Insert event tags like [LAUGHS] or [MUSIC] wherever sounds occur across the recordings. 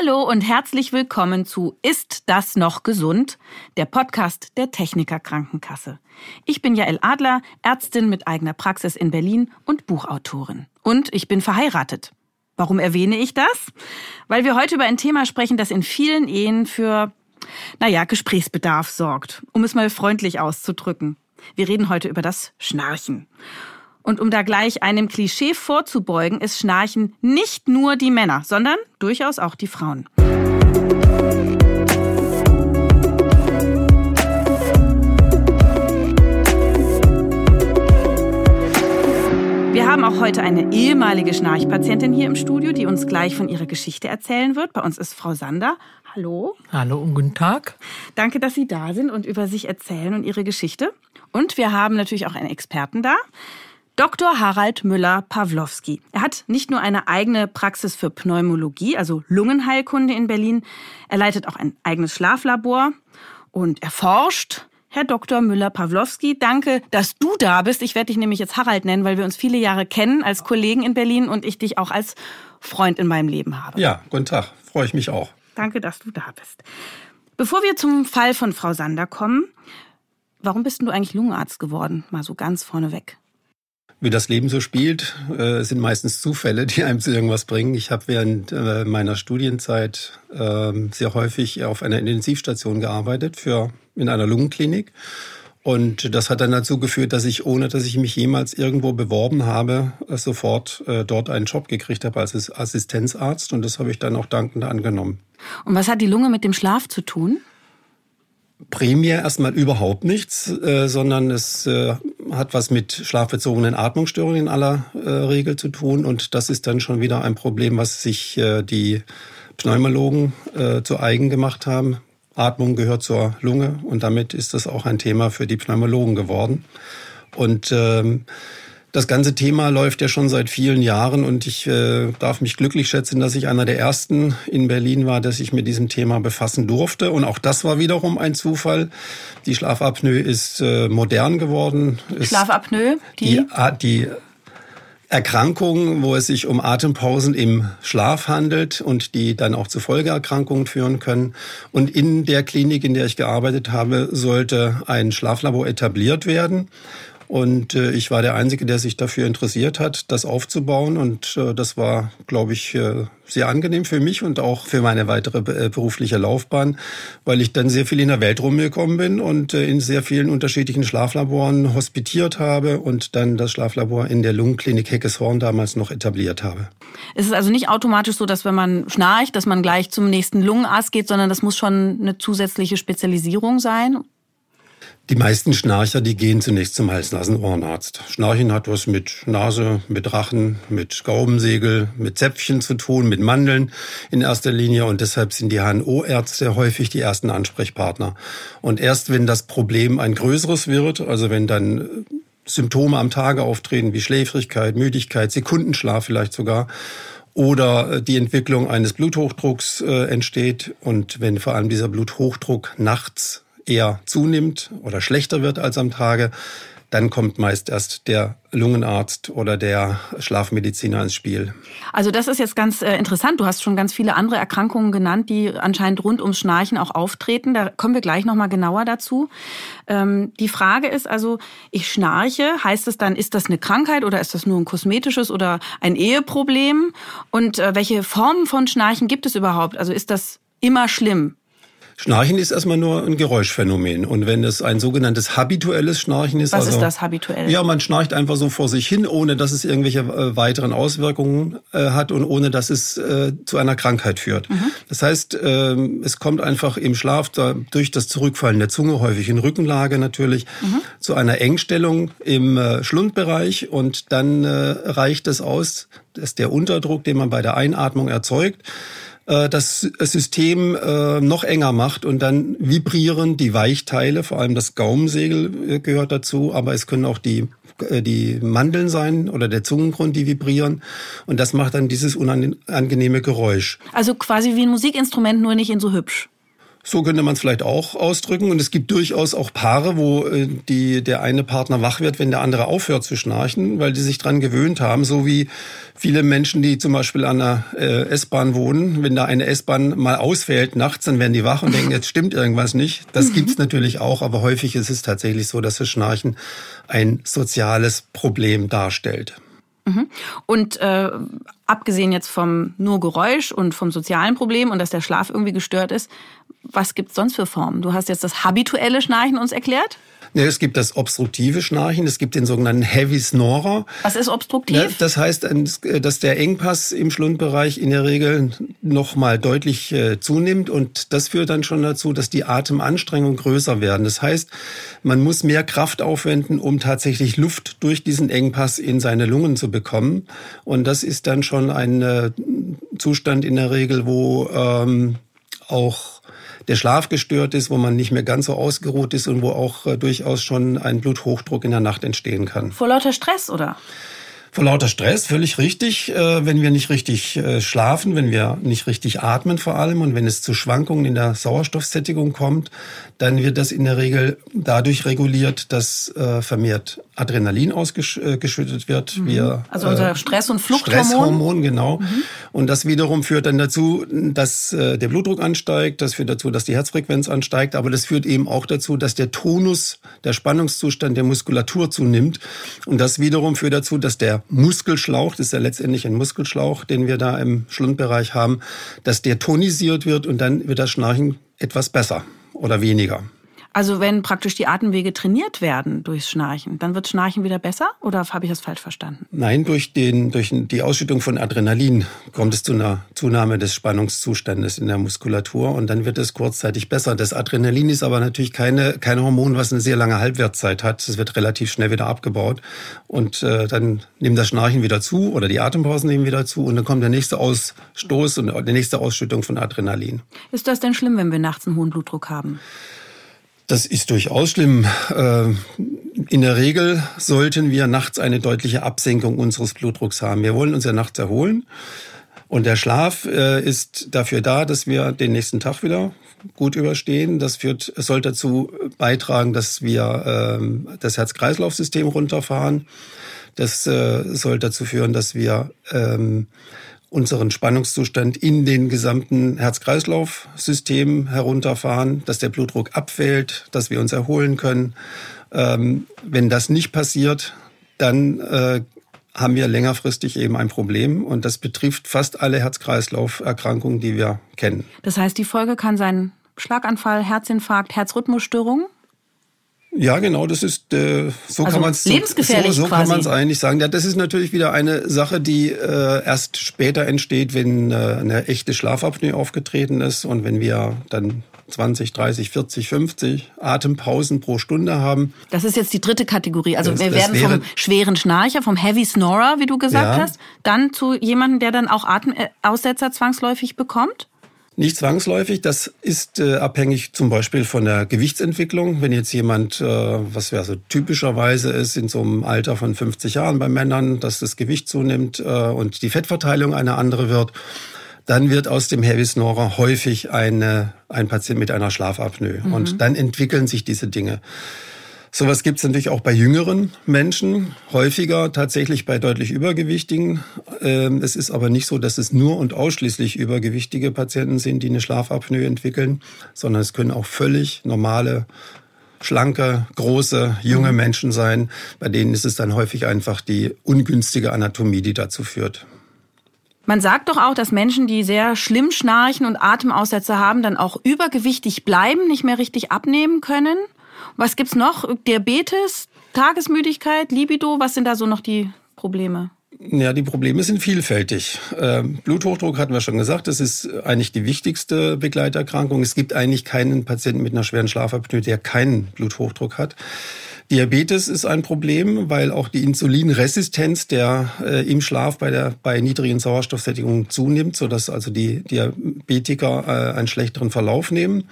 Hallo und herzlich willkommen zu Ist das noch gesund? Der Podcast der Techniker Krankenkasse. Ich bin Jael Adler, Ärztin mit eigener Praxis in Berlin und Buchautorin. Und ich bin verheiratet. Warum erwähne ich das? Weil wir heute über ein Thema sprechen, das in vielen Ehen für, naja, Gesprächsbedarf sorgt, um es mal freundlich auszudrücken. Wir reden heute über das Schnarchen. Und um da gleich einem Klischee vorzubeugen, ist Schnarchen nicht nur die Männer, sondern durchaus auch die Frauen. Wir haben auch heute eine ehemalige Schnarchpatientin hier im Studio, die uns gleich von ihrer Geschichte erzählen wird. Bei uns ist Frau Sander. Hallo. Hallo und guten Tag. Danke, dass Sie da sind und über sich erzählen und Ihre Geschichte. Und wir haben natürlich auch einen Experten da. Dr. Harald Müller-Pawlowski. Er hat nicht nur eine eigene Praxis für Pneumologie, also Lungenheilkunde in Berlin, er leitet auch ein eigenes Schlaflabor und er forscht. Herr Dr. Müller-Pawlowski, danke, dass du da bist. Ich werde dich nämlich jetzt Harald nennen, weil wir uns viele Jahre kennen als Kollegen in Berlin und ich dich auch als Freund in meinem Leben habe. Ja, guten Tag. Freue ich mich auch. Danke, dass du da bist. Bevor wir zum Fall von Frau Sander kommen, warum bist du eigentlich Lungenarzt geworden? Mal so ganz vorneweg wie das Leben so spielt, äh, sind meistens Zufälle, die einem zu irgendwas bringen. Ich habe während äh, meiner Studienzeit äh, sehr häufig auf einer Intensivstation gearbeitet für in einer Lungenklinik. Und das hat dann dazu geführt, dass ich, ohne dass ich mich jemals irgendwo beworben habe, sofort äh, dort einen Job gekriegt habe als Assistenzarzt. Und das habe ich dann auch dankend angenommen. Und was hat die Lunge mit dem Schlaf zu tun? Primär erstmal überhaupt nichts, äh, sondern es äh, hat was mit schlafbezogenen Atmungsstörungen in aller äh, Regel zu tun. Und das ist dann schon wieder ein Problem, was sich die Pneumologen zu eigen gemacht haben. Atmung gehört zur Lunge und damit ist das auch ein Thema für die Pneumologen geworden. Und ähm, das ganze Thema läuft ja schon seit vielen Jahren und ich äh, darf mich glücklich schätzen, dass ich einer der ersten in Berlin war, dass ich mit diesem Thema befassen durfte. Und auch das war wiederum ein Zufall. Die Schlafapnoe ist äh, modern geworden. Schlafapnoe? Die? Die, die Erkrankung, wo es sich um Atempausen im Schlaf handelt und die dann auch zu Folgeerkrankungen führen können. Und in der Klinik, in der ich gearbeitet habe, sollte ein Schlaflabor etabliert werden. Und äh, ich war der Einzige, der sich dafür interessiert hat, das aufzubauen. Und äh, das war, glaube ich, äh, sehr angenehm für mich und auch für meine weitere äh, berufliche Laufbahn, weil ich dann sehr viel in der Welt rumgekommen bin und äh, in sehr vielen unterschiedlichen Schlaflaboren hospitiert habe und dann das Schlaflabor in der Lungenklinik Heckeshorn damals noch etabliert habe. Es ist also nicht automatisch so, dass wenn man schnarcht, dass man gleich zum nächsten Lungenarzt geht, sondern das muss schon eine zusätzliche Spezialisierung sein. Die meisten Schnarcher, die gehen zunächst zum Hals-Nasen-Ohrenarzt. Schnarchen hat was mit Nase, mit Rachen, mit Gaumensegel, mit Zäpfchen zu tun, mit Mandeln in erster Linie und deshalb sind die HNO-Ärzte häufig die ersten Ansprechpartner. Und erst wenn das Problem ein größeres wird, also wenn dann Symptome am Tage auftreten wie Schläfrigkeit, Müdigkeit, Sekundenschlaf vielleicht sogar, oder die Entwicklung eines Bluthochdrucks äh, entsteht und wenn vor allem dieser Bluthochdruck nachts eher zunimmt oder schlechter wird als am Tage, dann kommt meist erst der Lungenarzt oder der Schlafmediziner ins Spiel. Also das ist jetzt ganz äh, interessant. Du hast schon ganz viele andere Erkrankungen genannt, die anscheinend rund ums Schnarchen auch auftreten. Da kommen wir gleich nochmal genauer dazu. Ähm, die Frage ist also, ich schnarche, heißt es dann, ist das eine Krankheit oder ist das nur ein kosmetisches oder ein Eheproblem? Und äh, welche Formen von Schnarchen gibt es überhaupt? Also ist das immer schlimm? Schnarchen ist erstmal nur ein Geräuschphänomen. Und wenn es ein sogenanntes habituelles Schnarchen ist. Was also, ist das habituell? Ja, man schnarcht einfach so vor sich hin, ohne dass es irgendwelche äh, weiteren Auswirkungen äh, hat und ohne dass es äh, zu einer Krankheit führt. Mhm. Das heißt, ähm, es kommt einfach im Schlaf da, durch das Zurückfallen der Zunge, häufig in Rückenlage natürlich, mhm. zu einer Engstellung im äh, Schlundbereich und dann äh, reicht es aus, dass der Unterdruck, den man bei der Einatmung erzeugt, äh, das System äh, noch enger macht und dann vibrieren die Weichteile, vor allem das Gaumensegel äh, gehört dazu, aber es können auch die die Mandeln sein oder der Zungengrund, die vibrieren. Und das macht dann dieses unangenehme Geräusch. Also quasi wie ein Musikinstrument, nur nicht in so hübsch. So könnte man es vielleicht auch ausdrücken. Und es gibt durchaus auch Paare, wo äh, die, der eine Partner wach wird, wenn der andere aufhört zu schnarchen, weil die sich dran gewöhnt haben. So wie viele Menschen, die zum Beispiel an einer äh, S-Bahn wohnen. Wenn da eine S-Bahn mal ausfällt nachts, dann werden die wach und denken, jetzt stimmt irgendwas nicht. Das mhm. gibt's natürlich auch, aber häufig ist es tatsächlich so, dass das Schnarchen ein soziales Problem darstellt. Mhm. Und äh, abgesehen jetzt vom nur Geräusch und vom sozialen Problem und dass der Schlaf irgendwie gestört ist, was gibt's sonst für Formen? Du hast jetzt das habituelle Schnarchen uns erklärt. Ja, es gibt das obstruktive Schnarchen, es gibt den sogenannten Heavy Snorer. Was ist obstruktiv? Ja, das heißt, dass der Engpass im Schlundbereich in der Regel noch mal deutlich äh, zunimmt und das führt dann schon dazu, dass die Atemanstrengungen größer werden. Das heißt, man muss mehr Kraft aufwenden, um tatsächlich Luft durch diesen Engpass in seine Lungen zu bekommen und das ist dann schon ein äh, Zustand in der Regel, wo ähm, auch der Schlaf gestört ist, wo man nicht mehr ganz so ausgeruht ist und wo auch äh, durchaus schon ein Bluthochdruck in der Nacht entstehen kann. Vor lauter Stress, oder? Vor lauter Stress, völlig richtig. Äh, wenn wir nicht richtig äh, schlafen, wenn wir nicht richtig atmen vor allem und wenn es zu Schwankungen in der Sauerstoffsättigung kommt, dann wird das in der Regel dadurch reguliert, dass äh, vermehrt Adrenalin ausgeschüttet wird. Mhm. Wir, also unser Stress- und Fluchthormon. Stresshormon, genau. Mhm. Und das wiederum führt dann dazu, dass der Blutdruck ansteigt, das führt dazu, dass die Herzfrequenz ansteigt, aber das führt eben auch dazu, dass der Tonus, der Spannungszustand der Muskulatur zunimmt. Und das wiederum führt dazu, dass der Muskelschlauch, das ist ja letztendlich ein Muskelschlauch, den wir da im Schlundbereich haben, dass der tonisiert wird und dann wird das Schnarchen etwas besser oder weniger. Also wenn praktisch die Atemwege trainiert werden durchs Schnarchen, dann wird Schnarchen wieder besser oder habe ich das falsch verstanden? Nein, durch, den, durch die Ausschüttung von Adrenalin kommt es zu einer Zunahme des Spannungszustandes in der Muskulatur und dann wird es kurzzeitig besser. Das Adrenalin ist aber natürlich keine, kein Hormon, was eine sehr lange Halbwertszeit hat. Es wird relativ schnell wieder abgebaut und äh, dann nimmt das Schnarchen wieder zu oder die Atempausen nehmen wieder zu und dann kommt der nächste Ausstoß und die nächste Ausschüttung von Adrenalin. Ist das denn schlimm, wenn wir nachts einen hohen Blutdruck haben? Das ist durchaus schlimm. Äh, in der Regel sollten wir nachts eine deutliche Absenkung unseres Blutdrucks haben. Wir wollen uns ja nachts erholen. Und der Schlaf äh, ist dafür da, dass wir den nächsten Tag wieder gut überstehen. Das führt, soll dazu beitragen, dass wir ähm, das Herz-Kreislauf-System runterfahren. Das äh, soll dazu führen, dass wir ähm, unseren Spannungszustand in den gesamten Herz-Kreislauf-System herunterfahren, dass der Blutdruck abfällt, dass wir uns erholen können. Ähm, wenn das nicht passiert, dann äh, haben wir längerfristig eben ein Problem und das betrifft fast alle Herz-Kreislauf-Erkrankungen, die wir kennen. Das heißt, die Folge kann sein Schlaganfall, Herzinfarkt, Herzrhythmusstörung? Ja, genau, das ist äh, so also kann man es so, so, so kann man es eigentlich sagen. Ja, das ist natürlich wieder eine Sache, die äh, erst später entsteht, wenn äh, eine echte Schlafapnoe aufgetreten ist und wenn wir dann 20, 30, 40, 50 Atempausen pro Stunde haben. Das ist jetzt die dritte Kategorie. Also das, wir werden vom schweren Schnarcher, vom Heavy Snorer, wie du gesagt ja. hast, dann zu jemandem, der dann auch Atemaussetzer zwangsläufig bekommt? Nicht zwangsläufig, das ist äh, abhängig zum Beispiel von der Gewichtsentwicklung. Wenn jetzt jemand, äh, was ja so typischerweise ist, in so einem Alter von 50 Jahren bei Männern, dass das Gewicht zunimmt äh, und die Fettverteilung eine andere wird, dann wird aus dem Heavy Snorer häufig eine, ein Patient mit einer Schlafapnoe. Mhm. Und dann entwickeln sich diese Dinge. Sowas gibt es natürlich auch bei jüngeren Menschen, häufiger tatsächlich bei deutlich übergewichtigen. Ähm, es ist aber nicht so, dass es nur und ausschließlich übergewichtige Patienten sind, die eine Schlafapnoe entwickeln, sondern es können auch völlig normale, schlanke, große, junge mhm. Menschen sein. Bei denen ist es dann häufig einfach die ungünstige Anatomie, die dazu führt. Man sagt doch auch, dass Menschen, die sehr schlimm schnarchen und Atemaussätze haben, dann auch übergewichtig bleiben, nicht mehr richtig abnehmen können. Was gibt's noch? Diabetes, Tagesmüdigkeit, Libido, was sind da so noch die Probleme? Ja, die Probleme sind vielfältig. Ähm, Bluthochdruck hatten wir schon gesagt, das ist eigentlich die wichtigste Begleiterkrankung. Es gibt eigentlich keinen Patienten mit einer schweren Schlafapnoe, der keinen Bluthochdruck hat. Diabetes ist ein Problem, weil auch die Insulinresistenz der äh, im Schlaf bei der bei niedrigen Sauerstoffsättigungen zunimmt, so dass also die Diabetiker äh, einen schlechteren Verlauf nehmen.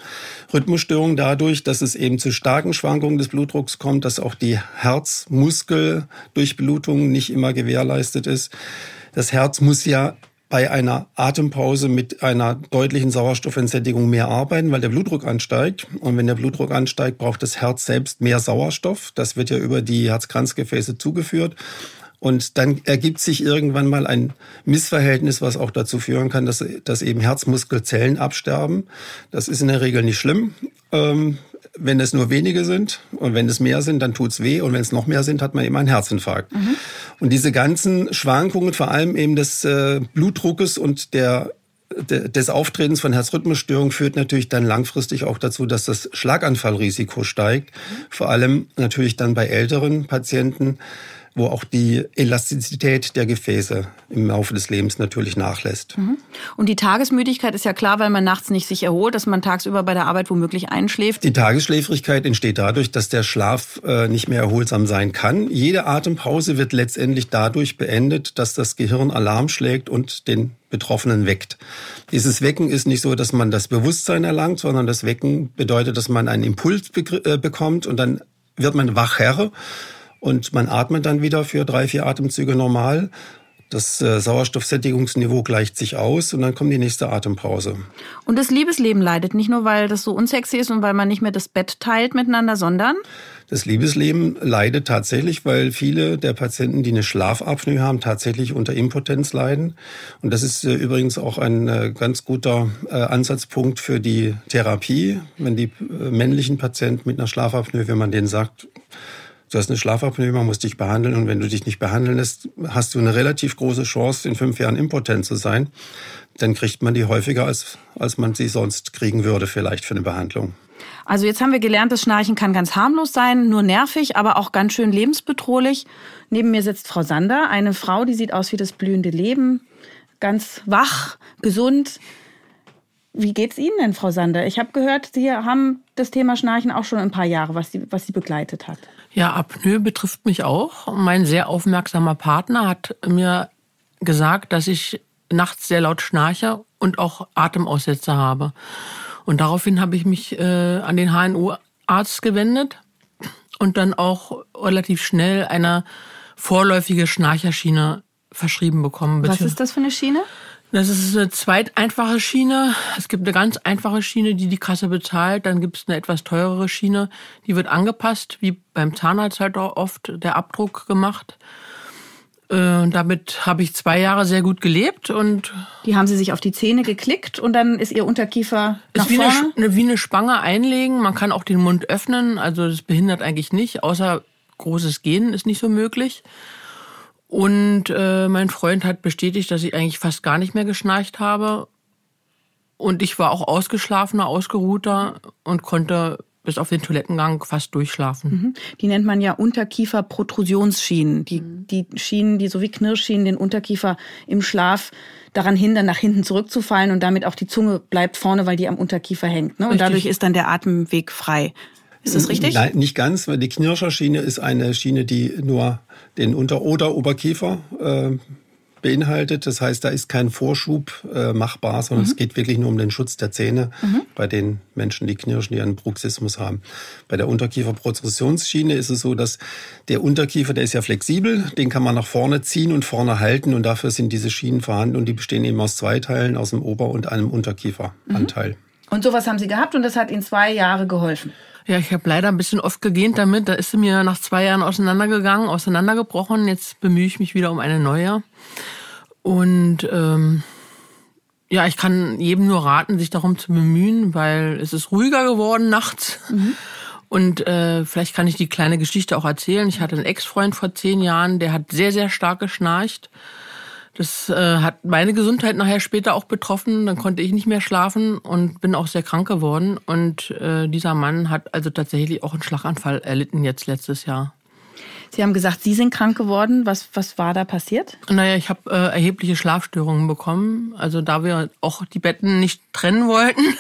Rhythmusstörungen dadurch, dass es eben zu starken Schwankungen des Blutdrucks kommt, dass auch die Herzmuskeldurchblutung nicht immer gewährleistet ist. Das Herz muss ja bei einer Atempause mit einer deutlichen Sauerstoffentsättigung mehr arbeiten, weil der Blutdruck ansteigt. Und wenn der Blutdruck ansteigt, braucht das Herz selbst mehr Sauerstoff. Das wird ja über die Herzkranzgefäße zugeführt. Und dann ergibt sich irgendwann mal ein Missverhältnis, was auch dazu führen kann, dass, dass eben Herzmuskelzellen absterben. Das ist in der Regel nicht schlimm. Ähm, wenn es nur wenige sind und wenn es mehr sind, dann tut's weh und wenn es noch mehr sind, hat man eben einen Herzinfarkt. Mhm. Und diese ganzen Schwankungen, vor allem eben des äh, Blutdruckes und der des Auftretens von Herzrhythmusstörungen führt natürlich dann langfristig auch dazu, dass das Schlaganfallrisiko steigt. Vor allem natürlich dann bei älteren Patienten wo auch die Elastizität der Gefäße im Laufe des Lebens natürlich nachlässt. Mhm. Und die Tagesmüdigkeit ist ja klar, weil man nachts nicht sich erholt, dass man tagsüber bei der Arbeit womöglich einschläft. Die Tagesschläfrigkeit entsteht dadurch, dass der Schlaf äh, nicht mehr erholsam sein kann. Jede Atempause wird letztendlich dadurch beendet, dass das Gehirn Alarm schlägt und den Betroffenen weckt. Dieses Wecken ist nicht so, dass man das Bewusstsein erlangt, sondern das Wecken bedeutet, dass man einen Impuls äh, bekommt und dann wird man wachher und man atmet dann wieder für drei, vier Atemzüge normal. Das äh, Sauerstoffsättigungsniveau gleicht sich aus und dann kommt die nächste Atempause. Und das Liebesleben leidet nicht nur, weil das so unsexy ist und weil man nicht mehr das Bett teilt miteinander, sondern? Das Liebesleben leidet tatsächlich, weil viele der Patienten, die eine Schlafapnoe haben, tatsächlich unter Impotenz leiden. Und das ist äh, übrigens auch ein äh, ganz guter Ansatzpunkt für die Therapie. Wenn die männlichen Patienten mit einer Schlafapnoe, wenn man denen sagt, du hast eine Schlafapnoe, man muss dich behandeln und wenn du dich nicht behandeln lässt, hast du eine relativ große Chance, in fünf Jahren impotent zu sein. Dann kriegt man die häufiger, als, als man sie sonst kriegen würde, vielleicht für eine Behandlung. Also jetzt haben wir gelernt, das Schnarchen kann ganz harmlos sein, nur nervig, aber auch ganz schön lebensbedrohlich. Neben mir sitzt Frau Sander, eine Frau, die sieht aus wie das blühende Leben, ganz wach, gesund. Wie geht's Ihnen denn, Frau Sander? Ich habe gehört, Sie haben das Thema Schnarchen auch schon ein paar Jahre, was Sie, was Sie begleitet hat. Ja, Apnoe betrifft mich auch. Mein sehr aufmerksamer Partner hat mir gesagt, dass ich nachts sehr laut schnarche und auch Atemaussetzer habe. Und daraufhin habe ich mich äh, an den HNO-Arzt gewendet und dann auch relativ schnell eine vorläufige Schnarcherschiene verschrieben bekommen. Was ist das für eine Schiene? Das ist eine zweiteinfache Schiene. Es gibt eine ganz einfache Schiene, die die Kasse bezahlt. Dann gibt es eine etwas teurere Schiene, die wird angepasst, wie beim Zahnarzt halt auch oft der Abdruck gemacht. Äh, und damit habe ich zwei Jahre sehr gut gelebt und die haben Sie sich auf die Zähne geklickt und dann ist Ihr Unterkiefer nach ist wie vorne? Eine, wie eine Spange einlegen. Man kann auch den Mund öffnen, also das behindert eigentlich nicht, außer großes Gehen ist nicht so möglich. Und äh, mein Freund hat bestätigt, dass ich eigentlich fast gar nicht mehr geschnarcht habe. Und ich war auch ausgeschlafener, ausgeruhter und konnte bis auf den Toilettengang fast durchschlafen. Mhm. Die nennt man ja Unterkiefer-Protrusionsschienen. Die, mhm. die Schienen, die so wie Knirschschienen den Unterkiefer im Schlaf daran hindern, nach hinten zurückzufallen und damit auch die Zunge bleibt vorne, weil die am Unterkiefer hängt. Ne? Und dadurch ist dann der Atemweg frei. Ist das richtig? Nein, nicht ganz, weil die Knirscherschiene ist eine Schiene, die nur den Unter- oder Oberkiefer äh, beinhaltet. Das heißt, da ist kein Vorschub äh, machbar, sondern mhm. es geht wirklich nur um den Schutz der Zähne mhm. bei den Menschen, die knirschen, die einen Bruxismus haben. Bei der Unterkieferprotrusionsschiene ist es so, dass der Unterkiefer, der ist ja flexibel, den kann man nach vorne ziehen und vorne halten und dafür sind diese Schienen vorhanden und die bestehen eben aus zwei Teilen, aus dem Ober- und einem Unterkieferanteil. Mhm. Und sowas haben Sie gehabt und das hat Ihnen zwei Jahre geholfen? Ja, ich habe leider ein bisschen oft gegähnt damit. Da ist sie mir nach zwei Jahren auseinandergegangen, auseinandergebrochen. Jetzt bemühe ich mich wieder um eine neue. Und ähm, ja, ich kann jedem nur raten, sich darum zu bemühen, weil es ist ruhiger geworden nachts. Mhm. Und äh, vielleicht kann ich die kleine Geschichte auch erzählen. Ich hatte einen Ex-Freund vor zehn Jahren, der hat sehr, sehr stark geschnarcht. Das äh, hat meine Gesundheit nachher später auch betroffen. Dann konnte ich nicht mehr schlafen und bin auch sehr krank geworden. Und äh, dieser Mann hat also tatsächlich auch einen Schlaganfall erlitten jetzt letztes Jahr. Sie haben gesagt, Sie sind krank geworden. Was, was war da passiert? Naja, ich habe äh, erhebliche Schlafstörungen bekommen. Also da wir auch die Betten nicht trennen wollten. [LAUGHS]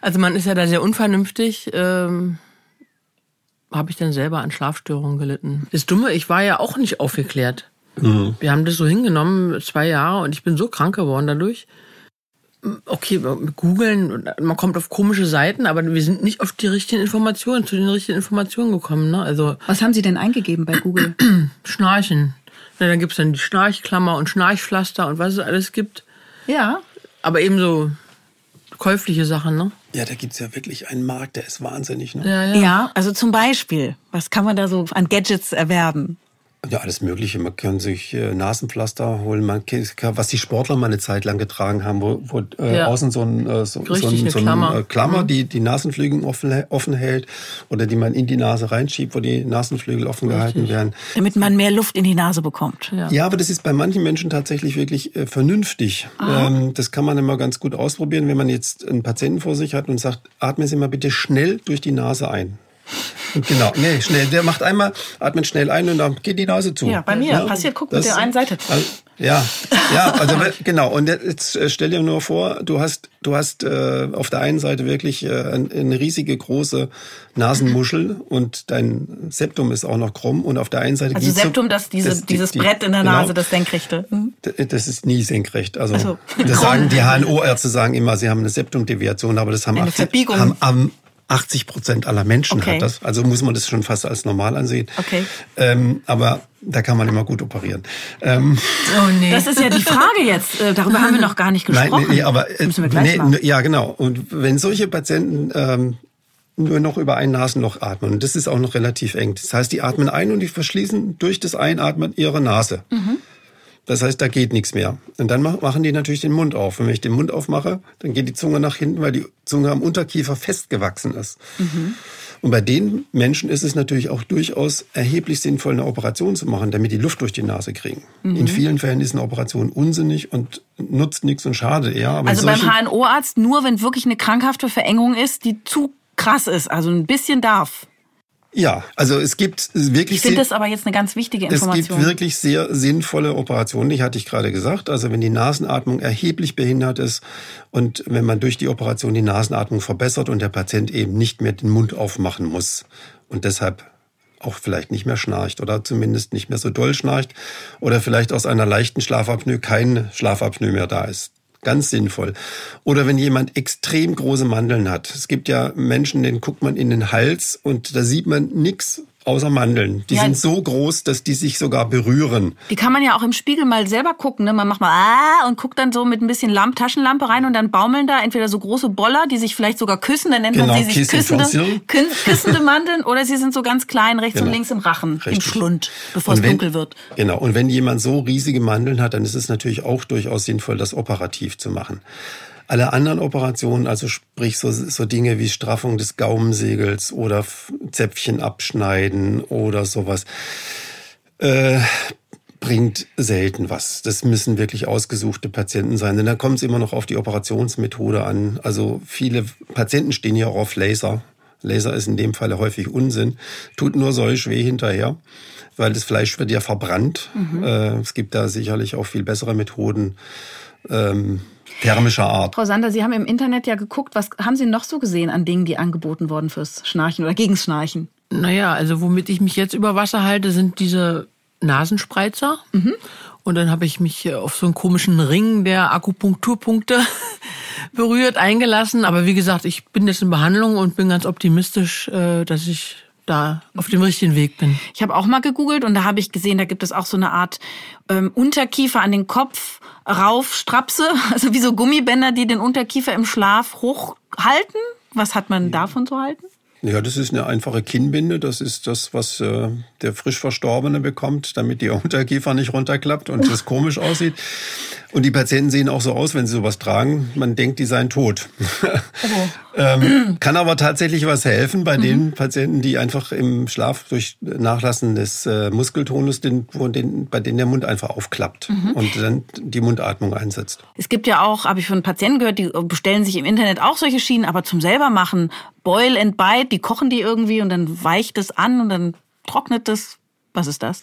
Also man ist ja da sehr unvernünftig. Ähm, habe ich dann selber an Schlafstörungen gelitten. Das Dumme, ich war ja auch nicht aufgeklärt. Mhm. Wir haben das so hingenommen, zwei Jahre, und ich bin so krank geworden dadurch. Okay, googeln, man kommt auf komische Seiten, aber wir sind nicht auf die richtigen Informationen, zu den richtigen Informationen gekommen. Ne? Also Was haben Sie denn eingegeben bei Google? [CLEARS THROAT] Schnarchen. Na, dann gibt's dann die Schnarchklammer und Schnarchpflaster und was es alles gibt. Ja, aber eben so käufliche Sachen, ne? Ja, da gibt's ja wirklich einen Markt, der ist wahnsinnig. Ne? Ja, ja. Ja, also zum Beispiel, was kann man da so an Gadgets erwerben? Ja, alles Mögliche. Man kann sich äh, Nasenpflaster holen. Man kann, was die Sportler mal eine Zeit lang getragen haben, wo, wo äh, Ja. außen so ein, äh, so, so Richtig, ein, eine so ein Klammer. äh, Klammer Mhm. die die Nasenflügel offen, offen hält oder die man in die Nase reinschiebt, wo die Nasenflügel offen gehalten werden. Damit man mehr Luft in die Nase bekommt. Ja. Ja, aber das ist bei manchen Menschen tatsächlich wirklich äh, vernünftig. Ähm, das kann man immer ganz gut ausprobieren, wenn man jetzt einen Patienten vor sich hat und sagt, atmen Sie mal bitte schnell durch die Nase ein. Genau, nee, schnell. Der macht einmal, atmet schnell ein und dann geht die Nase zu. Ja, bei mir. Passiert, guck mit der einen Seite. Also, ja, ja, also genau. Und jetzt äh, stell dir nur vor, du hast, du hast äh, auf der einen Seite wirklich äh, ein- eine riesige große Nasenmuschel und dein Septum ist auch noch krumm und auf der einen Seite Also geht's so- Septum, das, diese, das- die- dieses die- Brett in der genau. Nase, das Senkrechte. Hm? D- Das ist nie senkrecht. Also, so. das [LAUGHS] sagen die HNO-Ärzte sagen immer, sie haben eine Septumdeviation, aber das haben, Eine 80, Verbiegung. haben am 80 Prozent aller Menschen Okay. hat das. Also muss man das schon fast als normal ansehen. Okay. Ähm, aber da kann man immer gut operieren. Ähm, Oh nee. Das ist ja die Frage jetzt. Äh, Darüber haben wir noch gar nicht nein, gesprochen. nee, nee, aber äh, müssen wir gleich nee, machen. n- ja genau. Und wenn solche Patienten ähm, nur noch über ein Nasenloch atmen, und das ist auch noch relativ eng. Das heißt, die atmen ein und die verschließen durch das Einatmen ihre Nase. Mhm. Das heißt, da geht nichts mehr. Und dann mach- machen die natürlich den Mund auf. Und wenn ich den Mund aufmache, dann geht die Zunge nach hinten, weil die Zunge am Unterkiefer festgewachsen ist. Und bei den Menschen ist es natürlich auch durchaus erheblich sinnvoll, eine Operation zu machen, damit die Luft durch die Nase kriegen. In vielen Fällen ist eine Operation unsinnig und nutzt nichts und schade eher. Aber Also beim HNO-Arzt nur, wenn wirklich eine krankhafte Verengung ist, die zu krass ist. Also ein bisschen darf. Ja, also es gibt wirklich Ich finde sehr- das aber jetzt eine ganz wichtige Es gibt Information. wirklich sehr sinnvolle Operationen, die hatte ich gerade gesagt. Also wenn die Nasenatmung erheblich behindert ist und wenn man durch die Operation die Nasenatmung verbessert und der Patient eben nicht mehr den Mund aufmachen muss und deshalb auch vielleicht nicht mehr schnarcht oder zumindest nicht mehr so doll schnarcht oder vielleicht aus einer leichten Schlafapnoe kein Schlafapnoe mehr da ist. Ganz sinnvoll. Oder wenn jemand extrem große Mandeln hat. Es gibt ja Menschen, denen guckt man in den Hals und da sieht man nichts außer Mandeln. Die Ja. sind so groß, dass die sich sogar berühren. Die kann man ja auch im Spiegel mal selber gucken. Ne? Man macht mal ah und guckt dann so mit ein bisschen Lamp Taschenlampe rein und dann baumeln da entweder so große Boller, die sich vielleicht sogar küssen, dann nennt Genau, man sie sich küssende, [LAUGHS] küssende Mandeln oder sie sind so ganz klein rechts und Genau. links im Rachen, im Richtig. Schlund, bevor es Und wenn- dunkel wird. Genau. Und wenn jemand so riesige Mandeln hat, dann ist es natürlich auch durchaus sinnvoll, das operativ zu machen. Alle anderen Operationen, also sprich so, so Dinge wie Straffung des Gaumensegels oder Zäpfchen abschneiden oder sowas, äh, bringt selten was. Das müssen wirklich ausgesuchte Patienten sein, denn da kommt es immer noch auf die Operationsmethode an. Also viele Patienten stehen ja auch auf Laser. Laser ist in dem Falle häufig Unsinn, tut nur solch weh hinterher, weil das Fleisch wird ja verbrannt. Äh, es gibt da sicherlich auch viel bessere Methoden ähm, thermischer Art. Frau Sander, Sie haben im Internet ja geguckt, was haben Sie noch so gesehen an Dingen, die angeboten wurden fürs Schnarchen oder gegens Schnarchen? Naja, also womit ich mich jetzt über Wasser halte, sind diese Nasenspreizer. Und dann habe ich mich äh, auf so einen komischen Ring der Akupunkturpunkte [LAUGHS] berührt, eingelassen. Aber wie gesagt, ich bin jetzt in Behandlung und bin ganz optimistisch, äh, dass ich da auf dem richtigen Weg bin. Ich habe auch mal gegoogelt und da habe ich gesehen, da gibt es auch so eine Art ähm, Unterkiefer an den Kopf rauf Strapse, [LAUGHS] also wie so Gummibänder, die den Unterkiefer im Schlaf hochhalten. Was hat man davon zu halten? Ja, das ist eine einfache Kinnbinde. Das ist das, was äh, der frisch Verstorbene bekommt, damit die [LAUGHS] Unterkiefer nicht runterklappt und das komisch aussieht. Und die Patienten sehen auch so aus, wenn sie sowas tragen. Man denkt, die seien tot. [LAUGHS] ähm, kann aber tatsächlich was helfen bei den Patienten, die einfach im Schlaf durch Nachlassen des äh, Muskeltonus, den, den, bei denen der Mund einfach aufklappt und dann die Mundatmung einsetzt. Es gibt ja auch, habe ich von Patienten gehört, die bestellen sich im Internet auch solche Schienen, aber zum selber machen, Boil and Bite, die kochen die irgendwie und dann weicht es an und dann trocknet es. Was ist das?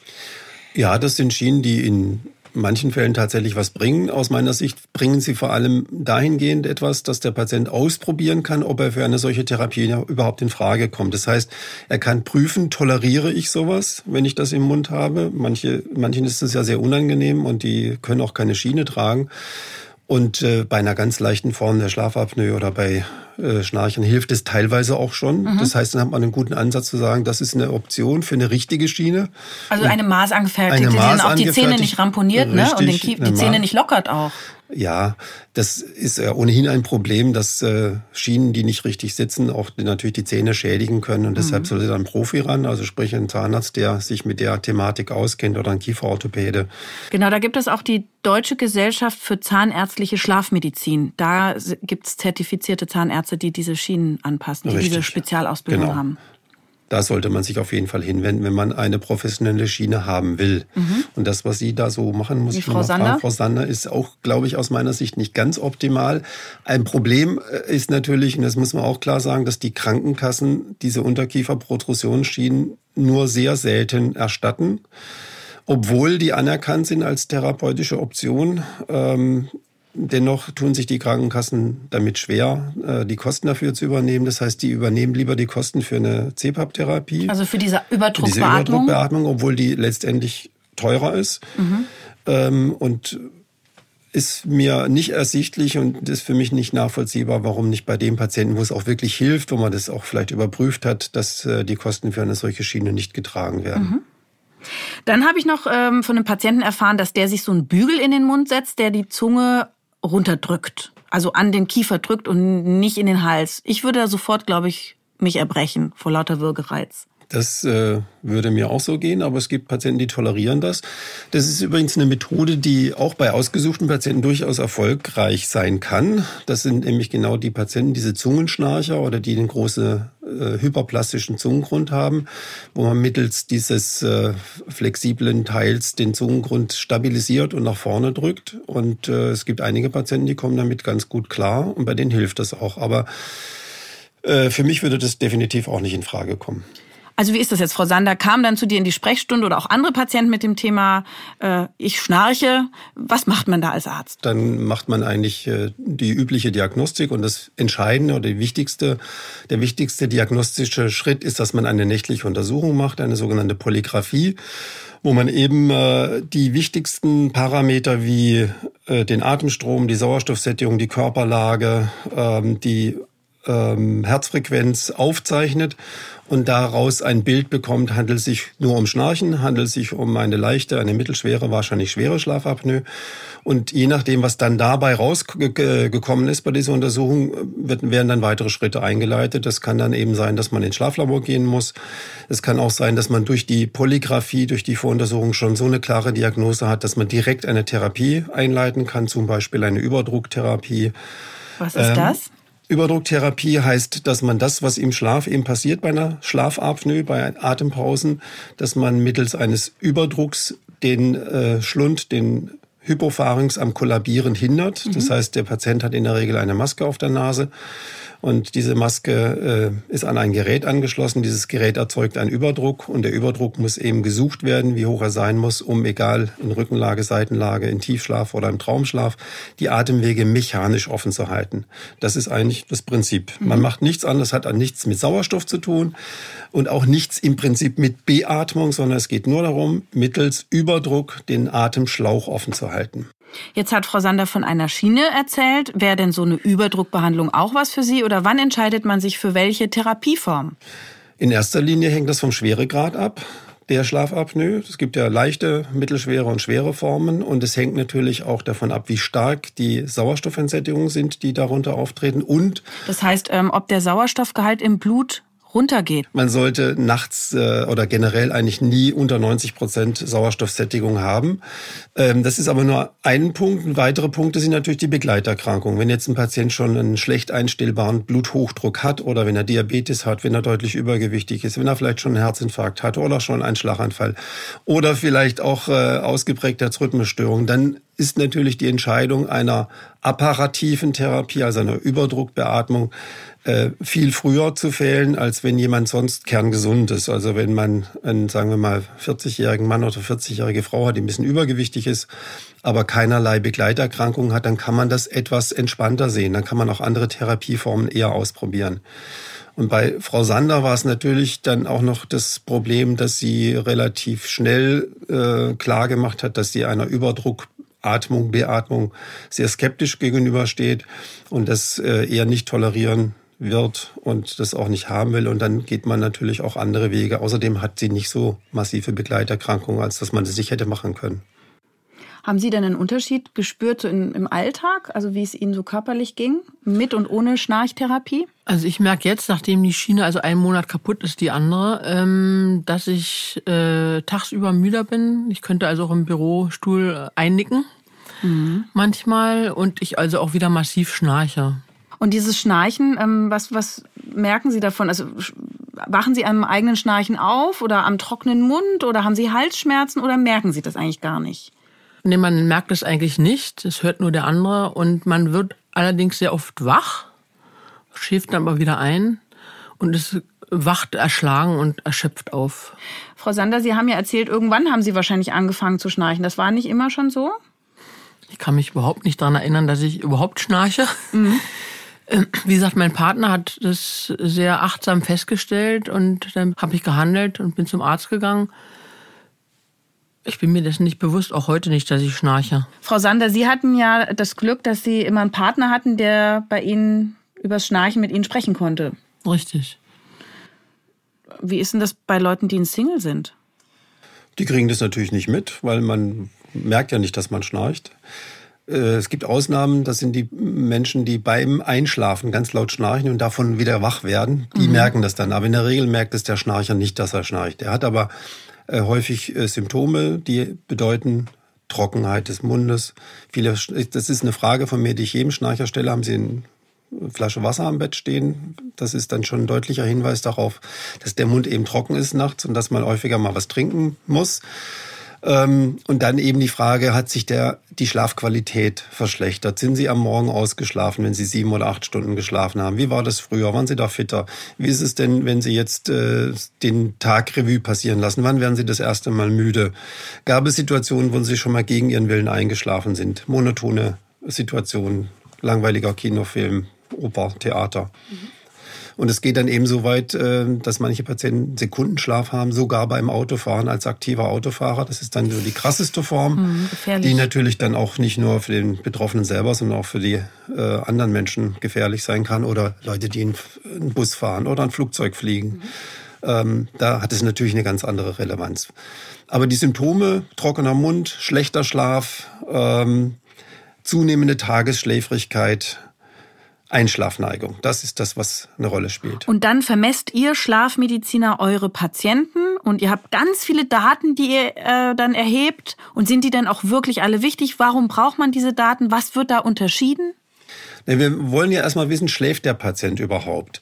Ja, das sind Schienen, die in manchen Fällen tatsächlich was bringen. Aus meiner Sicht bringen sie vor allem dahingehend etwas, dass der Patient ausprobieren kann, ob er für eine solche Therapie überhaupt in Frage kommt. Das heißt, er kann prüfen, toleriere ich sowas, wenn ich das im Mund habe. Manche, manchen ist es ja sehr unangenehm und die können auch keine Schiene tragen. Und äh, bei einer ganz leichten Form der Schlafapnoe oder bei äh, Schnarchern hilft es teilweise auch schon. Mhm. Das heißt, dann hat man einen guten Ansatz zu sagen, das ist eine Option für eine richtige Schiene. Also eine maßangefertigte, die dann auch die Zähne nicht ramponiert richtig, ne? und den, die Zähne nicht lockert auch. Ja, das ist ja ohnehin ein Problem, dass äh, Schienen, die nicht richtig sitzen, auch natürlich die Zähne schädigen können. Und mhm. deshalb sollte dann ein Profi ran, also sprich ein Zahnarzt, der sich mit der Thematik auskennt oder ein Kieferorthopäde. Genau, da gibt es auch die Deutsche Gesellschaft für Zahnärztliche Schlafmedizin. Da gibt es zertifizierte Zahnärzte, die diese Schienen anpassen, die Richtig. diese Spezialausbildung genau. haben da sollte man sich auf jeden Fall hinwenden, wenn man eine professionelle Schiene haben will. Mhm. Und das, was Sie da so machen, muss Wie ich Frau Sander? fragen. Frau Sander ist auch, glaube ich, aus meiner Sicht nicht ganz optimal. Ein Problem äh, ist natürlich, und das muss man auch klar sagen, dass die Krankenkassen diese Unterkieferprotrusionsschienen nur sehr selten erstatten obwohl die anerkannt sind als therapeutische Option. Ähm, Dennoch tun sich die Krankenkassen damit schwer, äh, die Kosten dafür zu übernehmen. Das heißt, die übernehmen lieber die Kosten für eine CPAP-Therapie. Also für diese Überdruckbeatmung? Diese Überdruckbeatmung, obwohl die letztendlich teurer ist. Mhm. Ähm, und ist mir nicht ersichtlich und ist für mich nicht nachvollziehbar, warum nicht bei dem Patienten, wo es auch wirklich hilft, wo man das auch vielleicht überprüft hat, dass äh, die Kosten für eine solche Schiene nicht getragen werden. Mhm. Dann habe ich noch ähm, von einem Patienten erfahren, dass der sich so einen Bügel in den Mund setzt, der die Zunge runterdrückt. Also an den Kiefer drückt und nicht in den Hals. Ich würde da sofort, glaube ich, mich erbrechen vor lauter Würgereiz. Das äh, würde mir auch so gehen, aber es gibt Patienten, die tolerieren das. Das ist übrigens eine Methode, die auch bei ausgesuchten Patienten durchaus erfolgreich sein kann. Das sind nämlich genau die Patienten, diese Zungenschnarcher oder die den großen äh, hyperplastischen Zungengrund haben, wo man mittels dieses äh, flexiblen Teils den Zungengrund stabilisiert und nach vorne drückt. Und äh, es gibt einige Patienten, die kommen damit ganz gut klar und bei denen hilft das auch. Aber äh, für mich würde das definitiv auch nicht in Frage kommen. Also wie ist das jetzt, Frau Sander? Kam dann zu dir in die Sprechstunde oder auch andere Patienten mit dem Thema, äh, ich schnarche. Was macht man da als Arzt? Dann macht man eigentlich äh, die übliche Diagnostik und das Entscheidende oder die wichtigste, der wichtigste diagnostische Schritt ist, dass man eine nächtliche Untersuchung macht, eine sogenannte Polygraphie wo man eben äh, die wichtigsten Parameter wie äh, den Atemstrom, die Sauerstoffsättigung, die Körperlage, ähm, die ähm, Herzfrequenz aufzeichnet und daraus ein Bild bekommt, handelt es sich nur um Schnarchen, handelt es sich um eine leichte, eine mittelschwere, wahrscheinlich schwere Schlafapnoe. Und je nachdem, was dann dabei rausgekommen ist bei dieser Untersuchung, werden dann weitere Schritte eingeleitet. Das kann dann eben sein, dass man ins Schlaflabor gehen muss. Es kann auch sein, dass man durch die Polygraphie, durch die Voruntersuchung schon so eine klare Diagnose hat, dass man direkt eine Therapie einleiten kann, zum Beispiel eine Überdrucktherapie. Was ist ähm, das? Überdrucktherapie heißt, dass man das, was im Schlaf eben passiert bei einer Schlafapnoe, bei Atempausen, dass man mittels eines Überdrucks den äh, Schlund, den Hypopharynx am Kollabieren hindert. Mhm. Das heißt, der Patient hat in der Regel eine Maske auf der Nase und diese Maske äh, ist an ein Gerät angeschlossen. Dieses Gerät erzeugt einen Überdruck und der Überdruck muss eben gesucht werden, wie hoch er sein muss, um egal in Rückenlage, Seitenlage, in Tiefschlaf oder im Traumschlaf die Atemwege mechanisch offen zu halten. Das ist eigentlich das Prinzip. Mhm. Man macht nichts anderes, hat an nichts mit Sauerstoff zu tun und auch nichts im Prinzip mit Beatmung, sondern es geht nur darum, mittels Überdruck den Atemschlauch offen zu halten. Jetzt hat Frau Sander von einer Schiene erzählt. Wäre denn so eine Überdruckbehandlung auch was für Sie oder wann entscheidet man sich für welche Therapieform? In erster Linie hängt das vom Schweregrad ab der Schlafapnoe. Es gibt ja leichte, mittelschwere und schwere Formen und es hängt natürlich auch davon ab, wie stark die Sauerstoffentsättigungen sind, die darunter auftreten und das heißt, ähm, ob der Sauerstoffgehalt im Blut runtergeht. Man sollte nachts äh, oder generell eigentlich nie unter 90 Prozent Sauerstoffsättigung haben. Ähm, das ist aber nur ein Punkt. Weitere Punkte sind natürlich die Begleiterkrankungen. Wenn jetzt ein Patient schon einen schlecht einstellbaren Bluthochdruck hat oder wenn er Diabetes hat, wenn er deutlich übergewichtig ist, wenn er vielleicht schon einen Herzinfarkt hat oder schon einen Schlaganfall oder vielleicht auch äh, ausgeprägte Herzrhythmusstörungen, dann ist natürlich die Entscheidung einer apparativen Therapie, also einer Überdruckbeatmung, äh, viel früher zu fehlen, als wenn jemand sonst kerngesund ist. Also wenn man einen, sagen wir mal, 40-jährigen Mann oder 40-jährige Frau hat, die ein bisschen übergewichtig ist, aber keinerlei Begleiterkrankungen hat, dann kann man das etwas entspannter sehen. Dann kann man auch andere Therapieformen eher ausprobieren. Und bei Frau Sander war es natürlich dann auch noch das Problem, dass sie relativ schnell äh, klar gemacht hat, dass sie einer Überdruckatmung, Beatmung sehr skeptisch gegenübersteht und das äh, eher nicht tolerieren wird und das auch nicht haben will. Und dann geht man natürlich auch andere Wege. Außerdem hat sie nicht so massive Begleiterkrankungen, als dass man es sich hätte machen können. Haben Sie denn einen Unterschied gespürt so in, im Alltag, also wie es Ihnen so körperlich ging, mit und ohne Schnarchtherapie? Also ich merke jetzt, nachdem die Schiene also einen Monat kaputt ist, die andere, ähm, dass ich äh, tagsüber müder bin. Ich könnte also auch im Bürostuhl einnicken mhm. manchmal und ich also auch wieder massiv schnarche. Und dieses Schnarchen, ähm, was, was merken Sie davon? Also wachen Sie am eigenen Schnarchen auf oder am trockenen Mund oder haben Sie Halsschmerzen oder merken Sie das eigentlich gar nicht? Nee, man merkt es eigentlich nicht. Das hört nur der andere. Und man wird allerdings sehr oft wach, schläft dann aber wieder ein und es wacht erschlagen und erschöpft auf. Frau Sander, Sie haben ja erzählt, irgendwann haben Sie wahrscheinlich angefangen zu schnarchen. Das war nicht immer schon so? Ich kann mich überhaupt nicht daran erinnern, dass ich überhaupt schnarche. Mhm. Wie gesagt, mein Partner hat das sehr achtsam festgestellt und dann habe ich gehandelt und bin zum Arzt gegangen. Ich bin mir dessen nicht bewusst, auch heute nicht, dass ich schnarche. Frau Sander, Sie hatten ja das Glück, dass Sie immer einen Partner hatten, der bei Ihnen übers Schnarchen mit Ihnen sprechen konnte. Richtig. Wie ist denn das bei Leuten, die ein Single sind? Die kriegen das natürlich nicht mit, weil man merkt ja nicht, dass man schnarcht. Äh, es gibt Ausnahmen, das sind die Menschen, die beim Einschlafen ganz laut schnarchen und davon wieder wach werden. Die mhm. merken das dann. Aber in der Regel merkt es der Schnarcher nicht, dass er schnarcht. Er hat aber äh, häufig äh, Symptome, die bedeuten Trockenheit des Mundes. Viele, das ist eine Frage von mir, die ich jedem Schnarcher stelle. Haben Sie eine Flasche Wasser am Bett stehen? Das ist dann schon ein deutlicher Hinweis darauf, dass der Mund eben trocken ist nachts und dass man häufiger mal was trinken muss. Ähm, und dann eben die Frage, hat sich der, die Schlafqualität verschlechtert? Sind Sie am Morgen ausgeschlafen, wenn Sie sieben oder acht Stunden geschlafen haben? Wie war das früher? Waren Sie da fitter? Wie ist es denn, wenn Sie jetzt äh, den Tag Revue passieren lassen? Wann werden Sie das erste Mal müde? Gab es Situationen, wo Sie schon mal gegen Ihren Willen eingeschlafen sind? Monotone Situationen, langweiliger Kinofilm, Oper, Theater. Mhm. Und es geht dann eben so weit, äh, dass manche Patienten Sekundenschlaf haben, sogar beim Autofahren als aktiver Autofahrer. Das ist dann so die krasseste Form, mhm, die natürlich dann auch nicht nur für den Betroffenen selber, sondern auch für die äh, anderen Menschen gefährlich sein kann oder Leute, die einen Bus fahren oder ein Flugzeug fliegen. Mhm. Ähm, da hat es natürlich eine ganz andere Relevanz. Aber die Symptome, trockener Mund, schlechter Schlaf, ähm, zunehmende Tagesschläfrigkeit, Einschlafneigung. Das ist das, was eine Rolle spielt. Und dann vermesst ihr Schlafmediziner eure Patienten und ihr habt ganz viele Daten, die ihr äh, dann erhebt. Und sind die dann auch wirklich alle wichtig? Warum braucht man diese Daten? Was wird da unterschieden? Wir wollen ja erstmal wissen, schläft der Patient überhaupt?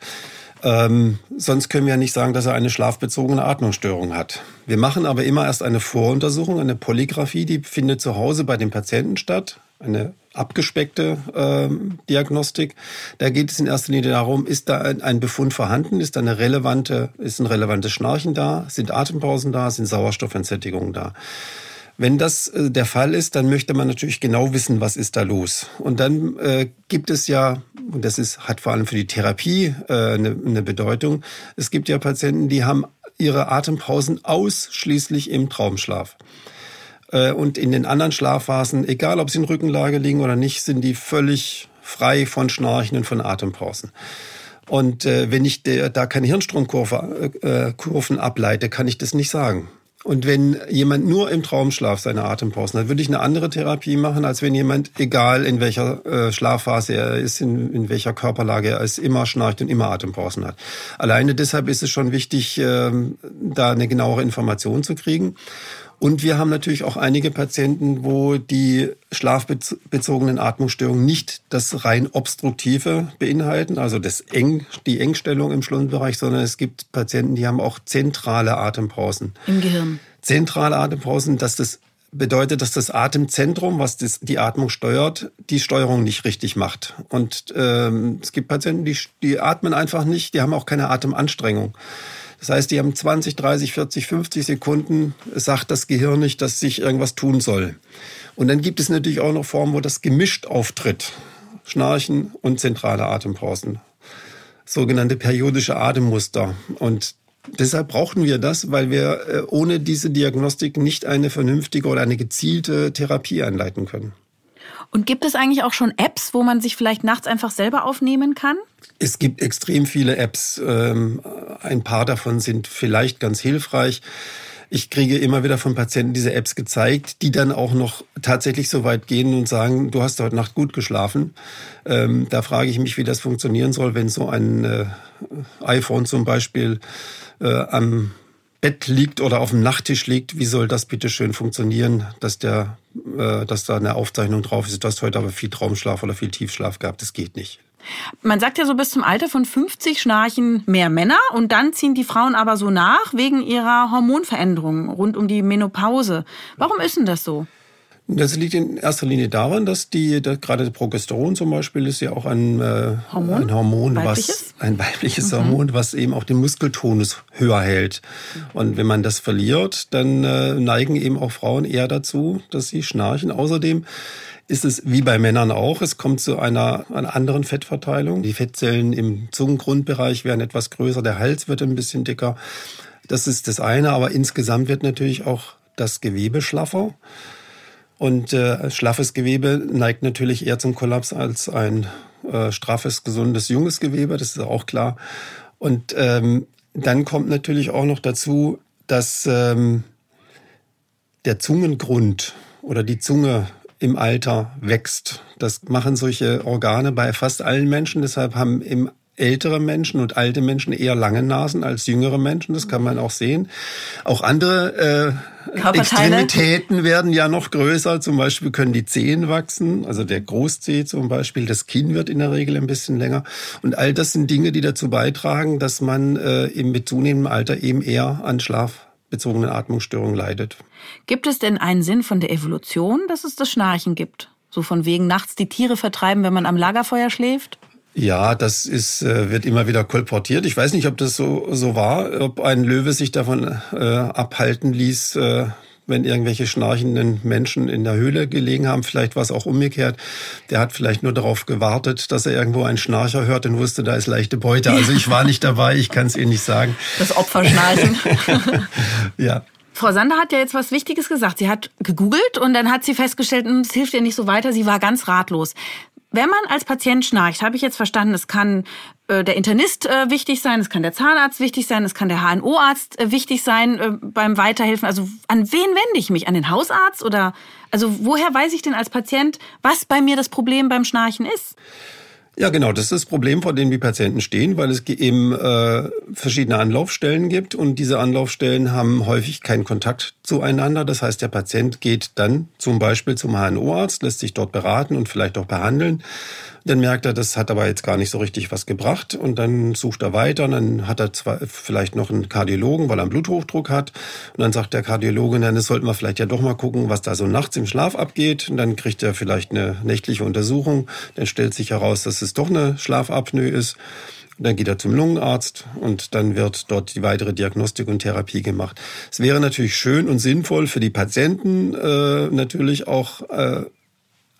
Ähm, sonst können wir ja nicht sagen, dass er eine schlafbezogene Atmungsstörung hat. Wir machen aber immer erst eine Voruntersuchung, eine Polygraphie, die findet zu Hause bei dem Patienten statt eine abgespeckte äh, Diagnostik. Da geht es in erster Linie darum, ist da ein Befund vorhanden, ist da eine relevante, ist ein relevantes Schnarchen da, sind Atempausen da, sind Sauerstoffentsättigungen da. Wenn das äh, der Fall ist, dann möchte man natürlich genau wissen, was ist da los. Und dann äh, gibt es ja, und das ist, hat vor allem für die Therapie äh, eine, eine Bedeutung, es gibt ja Patienten, die haben ihre Atempausen ausschließlich im Traumschlaf. Äh, und in den anderen Schlafphasen, egal ob sie in Rückenlage liegen oder nicht, sind die völlig frei von Schnarchen und von Atempausen. Und äh, wenn ich da keine Hirnstromkurven äh, ableite, kann ich das nicht sagen. Und wenn jemand nur im Traumschlaf seine Atempausen hat, würde ich eine andere Therapie machen, als wenn jemand, egal in welcher äh, Schlafphase er ist, in, in welcher Körperlage er ist, immer schnarcht und immer Atempausen hat. Alleine deshalb ist es schon wichtig, äh, da eine genauere Information zu kriegen. Und wir haben natürlich auch einige Patienten, wo die schlafbezogenen Atmungsstörungen nicht das rein obstruktive beinhalten, also das Eng, die Engstellung im Schlundbereich, sondern es gibt Patienten, die haben auch zentrale Atempausen. Im Gehirn. Zentrale Atempausen, dass das bedeutet, dass das Atemzentrum, was das, die Atmung steuert, die Steuerung nicht richtig macht. Und ähm, es gibt Patienten, die, die atmen einfach nicht, die haben auch keine Atemanstrengung. Das heißt, die haben 20, 30, 40, 50 Sekunden, sagt das Gehirn nicht, dass sich irgendwas tun soll. Und dann gibt es natürlich auch noch Formen, wo das gemischt auftritt. Schnarchen und zentrale Atempausen. Sogenannte periodische Atemmuster. Und deshalb brauchen wir das, weil wir äh, ohne diese Diagnostik nicht eine vernünftige oder eine gezielte Therapie einleiten können. Und gibt es eigentlich auch schon Apps, wo man sich vielleicht nachts einfach selber aufnehmen kann? Es gibt extrem viele Apps. Ähm, ein paar davon sind vielleicht ganz hilfreich. Ich kriege immer wieder von Patienten diese Apps gezeigt, die dann auch noch tatsächlich so weit gehen und sagen, du hast heute Nacht gut geschlafen. Ähm, da frage ich mich, wie das funktionieren soll, wenn so ein äh, iPhone zum Beispiel äh, am Bett liegt oder auf dem Nachttisch liegt, wie soll das bitte schön funktionieren, dass der, äh, dass da eine Aufzeichnung drauf ist, du hast heute aber viel Traumschlaf oder viel Tiefschlaf gehabt, das geht nicht. Man sagt ja so, bis zum Alter von 50 schnarchen mehr Männer und dann ziehen die Frauen aber so nach wegen ihrer Hormonveränderungen rund um die Menopause. Warum ist denn das so? Das liegt in erster Linie daran, dass die, dass gerade Progesteron zum Beispiel ist ja auch ein äh, Hormon, ein Hormon was ein weibliches mhm. Hormon, was eben auch den Muskeltonus höher hält. Und wenn man das verliert, dann äh, neigen eben auch Frauen eher dazu, dass sie schnarchen. Außerdem ist es wie bei Männern auch. Es kommt zu einer, einer anderen Fettverteilung. Die Fettzellen im Zungengrundbereich werden etwas größer, der Hals wird ein bisschen dicker. Das ist das eine, aber insgesamt wird natürlich auch das Gewebe schlaffer. Und äh, schlaffes Gewebe neigt natürlich eher zum Kollaps als ein äh, straffes, gesundes, junges Gewebe, das ist auch klar. Und ähm, dann kommt natürlich auch noch dazu, dass ähm, der Zungengrund oder die Zunge im Alter wächst. Das machen solche Organe bei fast allen Menschen. Deshalb haben im ältere Menschen und alte Menschen eher lange Nasen als jüngere Menschen. Das kann man auch sehen. Auch andere äh, Extremitäten werden ja noch größer. Zum Beispiel können die Zehen wachsen, also der Großzeh zum Beispiel. Das Kinn wird in der Regel ein bisschen länger. Und all das sind Dinge, die dazu beitragen, dass man äh, im mit zunehmendem Alter eben eher an schlafbezogenen Atmungsstörungen leidet. Gibt es denn einen Sinn von der Evolution, dass es das Schnarchen gibt? So von wegen nachts die Tiere vertreiben, wenn man am Lagerfeuer schläft? Ja, das ist, äh, wird immer wieder kolportiert. Ich weiß nicht, ob das so, so war, ob ein Löwe sich davon äh, abhalten ließ, äh, wenn irgendwelche schnarchenden Menschen in der Höhle gelegen haben. Vielleicht war es auch umgekehrt. Der hat vielleicht nur darauf gewartet, dass er irgendwo einen Schnarcher hört und wusste, da ist leichte Beute. Also ich war nicht dabei, ich kann es Ihnen nicht sagen. Das Opferschnarchen. [LAUGHS] ja. Frau Sander hat ja jetzt was Wichtiges gesagt. Sie hat gegoogelt und dann hat sie festgestellt, hm, es hilft ihr nicht so weiter. Sie war ganz ratlos. Wenn man als Patient schnarcht, habe ich jetzt verstanden, es kann äh, der Internist äh, wichtig sein, es kann der Zahnarzt wichtig sein, es kann der HNO-Arzt äh, wichtig sein äh, beim Weiterhelfen. Also an wen wende ich mich? An den Hausarzt oder also woher weiß ich denn als Patient, was bei mir das Problem beim Schnarchen ist? Ja, genau. Das ist das Problem, vor dem die Patienten stehen, weil es eben äh, verschiedene Anlaufstellen gibt und diese Anlaufstellen haben häufig keinen Kontakt zueinander. Das heißt, der Patient geht dann zum Beispiel zum HNO-Arzt, lässt sich dort beraten und vielleicht auch behandeln. Dann merkt er, das hat aber jetzt gar nicht so richtig was gebracht und dann sucht er weiter und dann hat er zwar vielleicht noch einen Kardiologen, weil er einen Bluthochdruck hat und dann sagt der Kardiologe, dann sollten wir vielleicht ja doch mal gucken, was da so nachts im Schlaf abgeht und dann kriegt er vielleicht eine nächtliche Untersuchung, dann stellt sich heraus, dass es doch eine Schlafapnoe ist. Dann geht er zum Lungenarzt und dann wird dort die weitere Diagnostik und Therapie gemacht. Es wäre natürlich schön und sinnvoll für die Patienten äh, natürlich auch äh,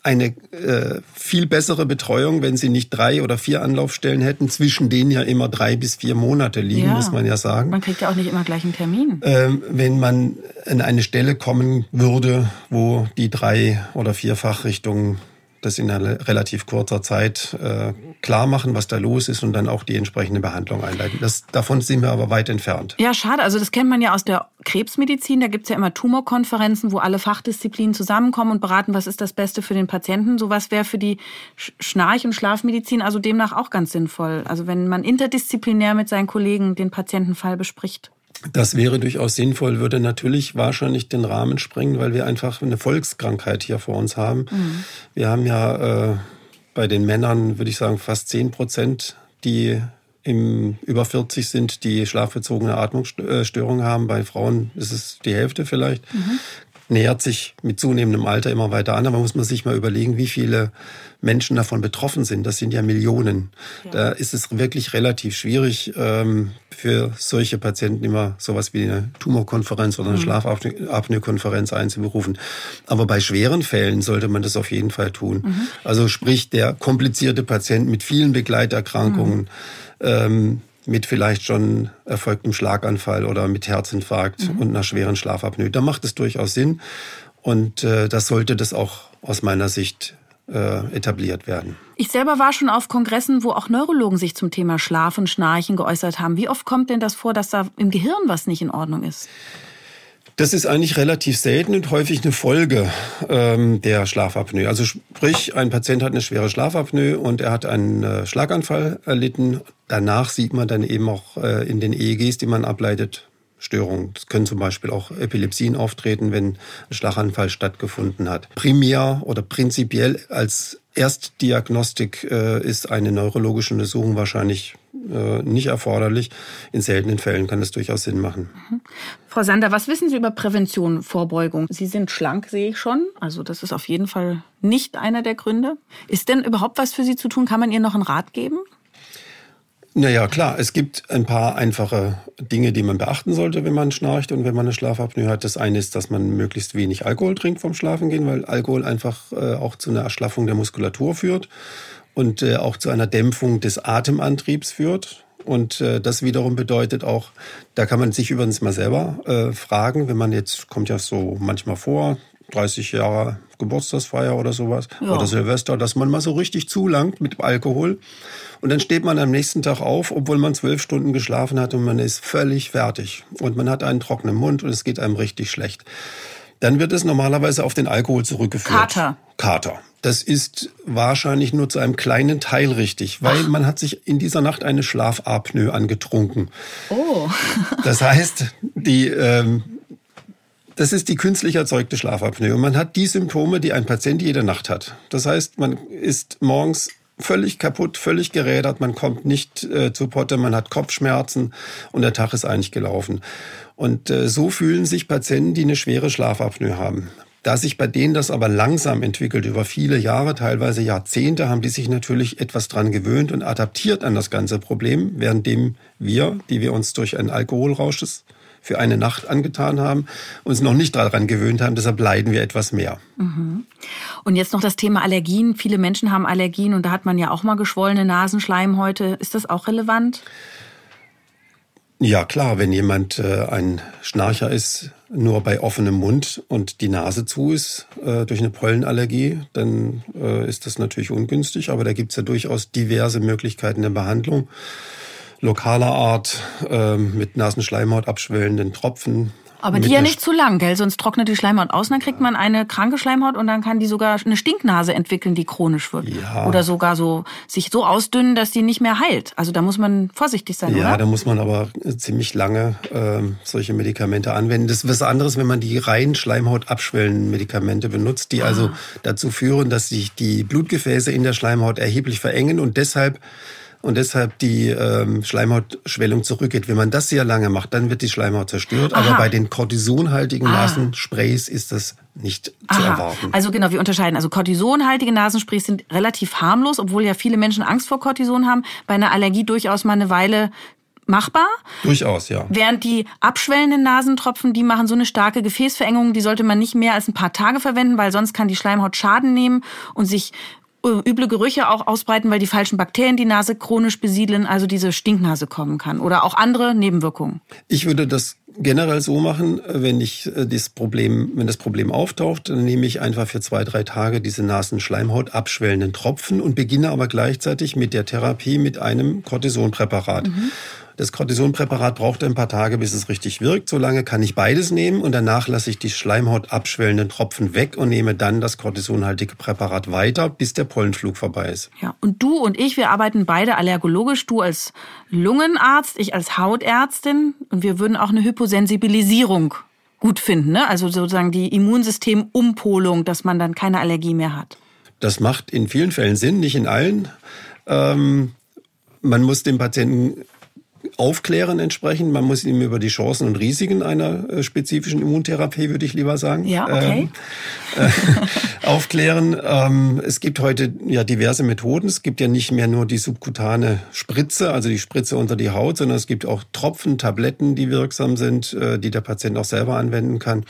eine äh, viel bessere Betreuung, wenn sie nicht drei oder vier Anlaufstellen hätten, zwischen denen ja immer drei bis vier Monate liegen, ja. muss man ja sagen. Man kriegt ja auch nicht immer gleich einen Termin. Ähm, wenn man an eine Stelle kommen würde, wo die drei oder vier Fachrichtungen das in einer relativ kurzer Zeit äh, klar machen, was da los ist und dann auch die entsprechende Behandlung einleiten. Das, davon sind wir aber weit entfernt. Ja, schade. Also das kennt man ja aus der Krebsmedizin. Da gibt's ja immer Tumorkonferenzen, wo alle Fachdisziplinen zusammenkommen und beraten, was ist das Beste für den Patienten. Sowas wäre für die Schnarch- und Schlafmedizin also demnach auch ganz sinnvoll. Also wenn man interdisziplinär mit seinen Kollegen den Patientenfall bespricht. Das wäre durchaus sinnvoll, würde natürlich wahrscheinlich den Rahmen sprengen, weil wir einfach eine Volkskrankheit hier vor uns haben. Mhm. Wir haben ja äh, bei den Männern, würde ich sagen, fast zehn Prozent, die im über 40 sind, die schlafbezogene Atmungsstörungen haben. Bei Frauen ist es die Hälfte vielleicht. Mhm nähert sich mit zunehmendem Alter immer weiter an. Aber muss man sich mal überlegen, wie viele Menschen davon betroffen sind. Das sind ja Millionen. Ja. Da ist es wirklich relativ schwierig, ähm, für solche Patienten immer sowas wie eine Tumorkonferenz oder eine mhm. Schlafapnoe-Konferenz einzuberufen. Aber bei schweren Fällen sollte man das auf jeden Fall tun. Mhm. Also sprich, der komplizierte Patient mit vielen Begleiterkrankungen, mhm. ähm, mit vielleicht schon erfolgtem Schlaganfall oder mit Herzinfarkt mhm. und einer schweren Schlafapnoe. Da macht es durchaus Sinn. Und äh, das sollte das auch aus meiner Sicht äh, etabliert werden. Ich selber war schon auf Kongressen, wo auch Neurologen sich zum Thema Schlaf und Schnarchen geäußert haben. Wie oft kommt denn das vor, dass da im Gehirn was nicht in Ordnung ist? Das ist eigentlich relativ selten und häufig eine Folge ähm, der Schlafapnoe. Also sprich, ein Patient hat eine schwere Schlafapnoe und er hat einen äh, Schlaganfall erlitten. Danach sieht man dann eben auch äh, in den EEGs, die man ableitet, Störungen. Es können zum Beispiel auch Epilepsien auftreten, wenn ein Schlaganfall stattgefunden hat. Primär oder prinzipiell als Erstdiagnostik äh, ist eine neurologische Untersuchung wahrscheinlich äh, nicht erforderlich. In seltenen Fällen kann das durchaus Sinn machen. Mhm. Frau Sander, was wissen Sie über Prävention, Vorbeugung? Sie sind schlank, sehe ich schon. Also das ist auf jeden Fall nicht einer der Gründe. Ist denn überhaupt was für Sie zu tun? Kann man ihr noch einen Rat geben? Naja, klar, es gibt ein paar einfache Dinge, die man beachten sollte, wenn man schnarcht und wenn man eine Schlafapnoe hat. Das eine ist, dass man möglichst wenig Alkohol trinkt vom Schlafengehen, weil Alkohol einfach äh, auch zu einer Erschlaffung der Muskulatur führt und äh, auch zu einer Dämpfung des Atemantriebs führt. Und äh, das wiederum bedeutet auch, da kann man sich übrigens mal selber äh, fragen, wenn man jetzt, kommt ja so manchmal vor, 30 Jahre Geburtstagsfeier oder sowas ja. oder Silvester, dass man mal so richtig zulangt mit Alkohol. Und dann steht man am nächsten Tag auf, obwohl man zwölf Stunden geschlafen hat und man ist völlig fertig. Und man hat einen trockenen Mund und es geht einem richtig schlecht. Dann wird es normalerweise auf den Alkohol zurückgeführt. Kater. Kater. Das ist wahrscheinlich nur zu einem kleinen Teil richtig, weil Ach. man hat sich in dieser Nacht eine Schlafapnoe angetrunken. Oh. [LAUGHS] das heißt, die ähm, das ist die künstlich erzeugte Schlafapnoe. Und man hat die Symptome, die ein Patient jede Nacht hat. Das heißt, man ist morgens völlig kaputt, völlig gerädert, man kommt nicht äh, zu Potte, man hat Kopfschmerzen und der Tag ist eigentlich gelaufen. Und äh, so fühlen sich Patienten, die eine schwere Schlafapnoe haben. Da sich bei denen das aber langsam entwickelt, über viele Jahre, teilweise Jahrzehnte, haben die sich natürlich etwas dran gewöhnt und adaptiert an das ganze Problem, währenddem wir, die wir uns durch einen Alkoholrausch für eine Nacht angetan haben, uns noch nicht daran gewöhnt haben. Deshalb leiden wir etwas mehr. Mhm. Und jetzt noch das Thema Allergien. Viele Menschen haben Allergien und da hat man ja auch mal geschwollene Nasenschleimhäute. Ist das auch relevant? Ja, klar, wenn jemand äh, ein Schnarcher ist, nur bei offenem Mund und die Nase zu ist äh, durch eine Pollenallergie, dann äh, ist das natürlich ungünstig. Aber da gibt es ja durchaus diverse Möglichkeiten der Behandlung lokaler Art äh, mit Nasenschleimhaut abschwellenden Tropfen. Aber die ja nicht zu lang, gell? Sonst trocknet die Schleimhaut aus, dann kriegt man eine kranke Schleimhaut und dann kann die sogar eine Stinknase entwickeln, die chronisch wird. Ja. Oder sogar so sich so ausdünnen, dass die nicht mehr heilt. Also da muss man vorsichtig sein, ja, oder? da muss man aber ziemlich lange äh, solche Medikamente anwenden. Das ist was anderes, wenn man die rein Schleimhaut abschwellenden Medikamente benutzt, die ah. also dazu führen, dass sich die Blutgefäße in der Schleimhaut erheblich verengen und deshalb und deshalb die ähm, Schleimhautschwellung zurückgeht. Wenn man das sehr lange macht, dann wird die Schleimhaut zerstört. Aha. Aber bei den kortisonhaltigen ah. Nasensprays ist das nicht Aha. zu erwarten. Also genau, wir unterscheiden. Also kortisonhaltige Nasensprays sind relativ harmlos, obwohl ja viele Menschen Angst vor Kortison haben. Bei einer Allergie durchaus mal eine Weile machbar. Durchaus, ja. Während die abschwellenden Nasentropfen, die machen so eine starke Gefäßverengung, die sollte man nicht mehr als ein paar Tage verwenden, weil sonst kann die Schleimhaut Schaden nehmen und sich üble Gerüche auch ausbreiten, weil die falschen Bakterien die Nase chronisch besiedeln, also diese Stinknase kommen kann oder auch andere Nebenwirkungen. Ich würde das generell so machen, wenn ich äh, das Problem, wenn das Problem auftaucht, dann nehme ich einfach für zwei, drei Tage diese Nasenschleimhaut abschwellenden Tropfen und beginne aber gleichzeitig mit der Therapie mit einem Cortisonpräparat. Mhm. Das Cortisonpräparat braucht ein paar Tage, bis es richtig wirkt. Solange kann ich beides nehmen und danach lasse ich die Schleimhaut abschwellenden Tropfen weg und nehme dann das kortisonhaltige Präparat weiter, bis der Pollenflug vorbei ist. Ja, und du und ich, wir arbeiten beide allergologisch. Du als Lungenarzt, ich als Hautärztin und wir würden auch eine Hyposensibilisierung gut finden, ne? Also sozusagen die Immunsystemumpolung, dass man dann keine Allergie mehr hat. Das macht in vielen Fällen Sinn, nicht in allen. Ähm, man muss dem Patienten aufklären entsprechend. Man muss ihm über die Chancen und Risiken einer äh, spezifischen Immuntherapie, würde ich lieber sagen, ja, okay. ähm, äh, [LAUGHS] aufklären. Ähm, es gibt heute ja diverse Methoden. Es gibt ja nicht mehr nur die subkutane Spritze, also die Spritze unter die Haut, sondern es gibt auch Tropfen, Tabletten, die wirksam sind, äh, die der Patient auch selber anwenden kann.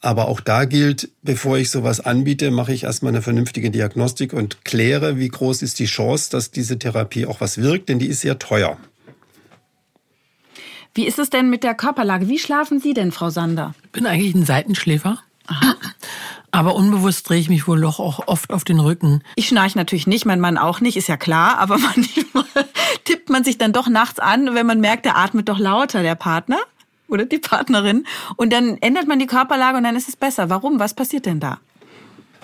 Aber auch da gilt, bevor ich sowas anbiete, mache ich erstmal eine vernünftige Diagnostik und kläre, wie groß ist die Chance, dass diese Therapie auch was wirkt, denn die ist sehr teuer. Wie ist es denn mit der Körperlage? Wie schlafen Sie denn, Frau Sander? Ich bin eigentlich ein Seitenschläfer. Aha. Aber unbewusst drehe ich mich wohl doch auch oft auf den Rücken. Ich schnarche natürlich nicht, mein Mann auch nicht, ist ja klar, aber [LAUGHS] manchmal tippt man sich dann doch nachts an, wenn man merkt, der atmet doch lauter, der Partner oder die Partnerin. Und dann ändert man die Körperlage und dann ist es besser. Warum? Was passiert denn da?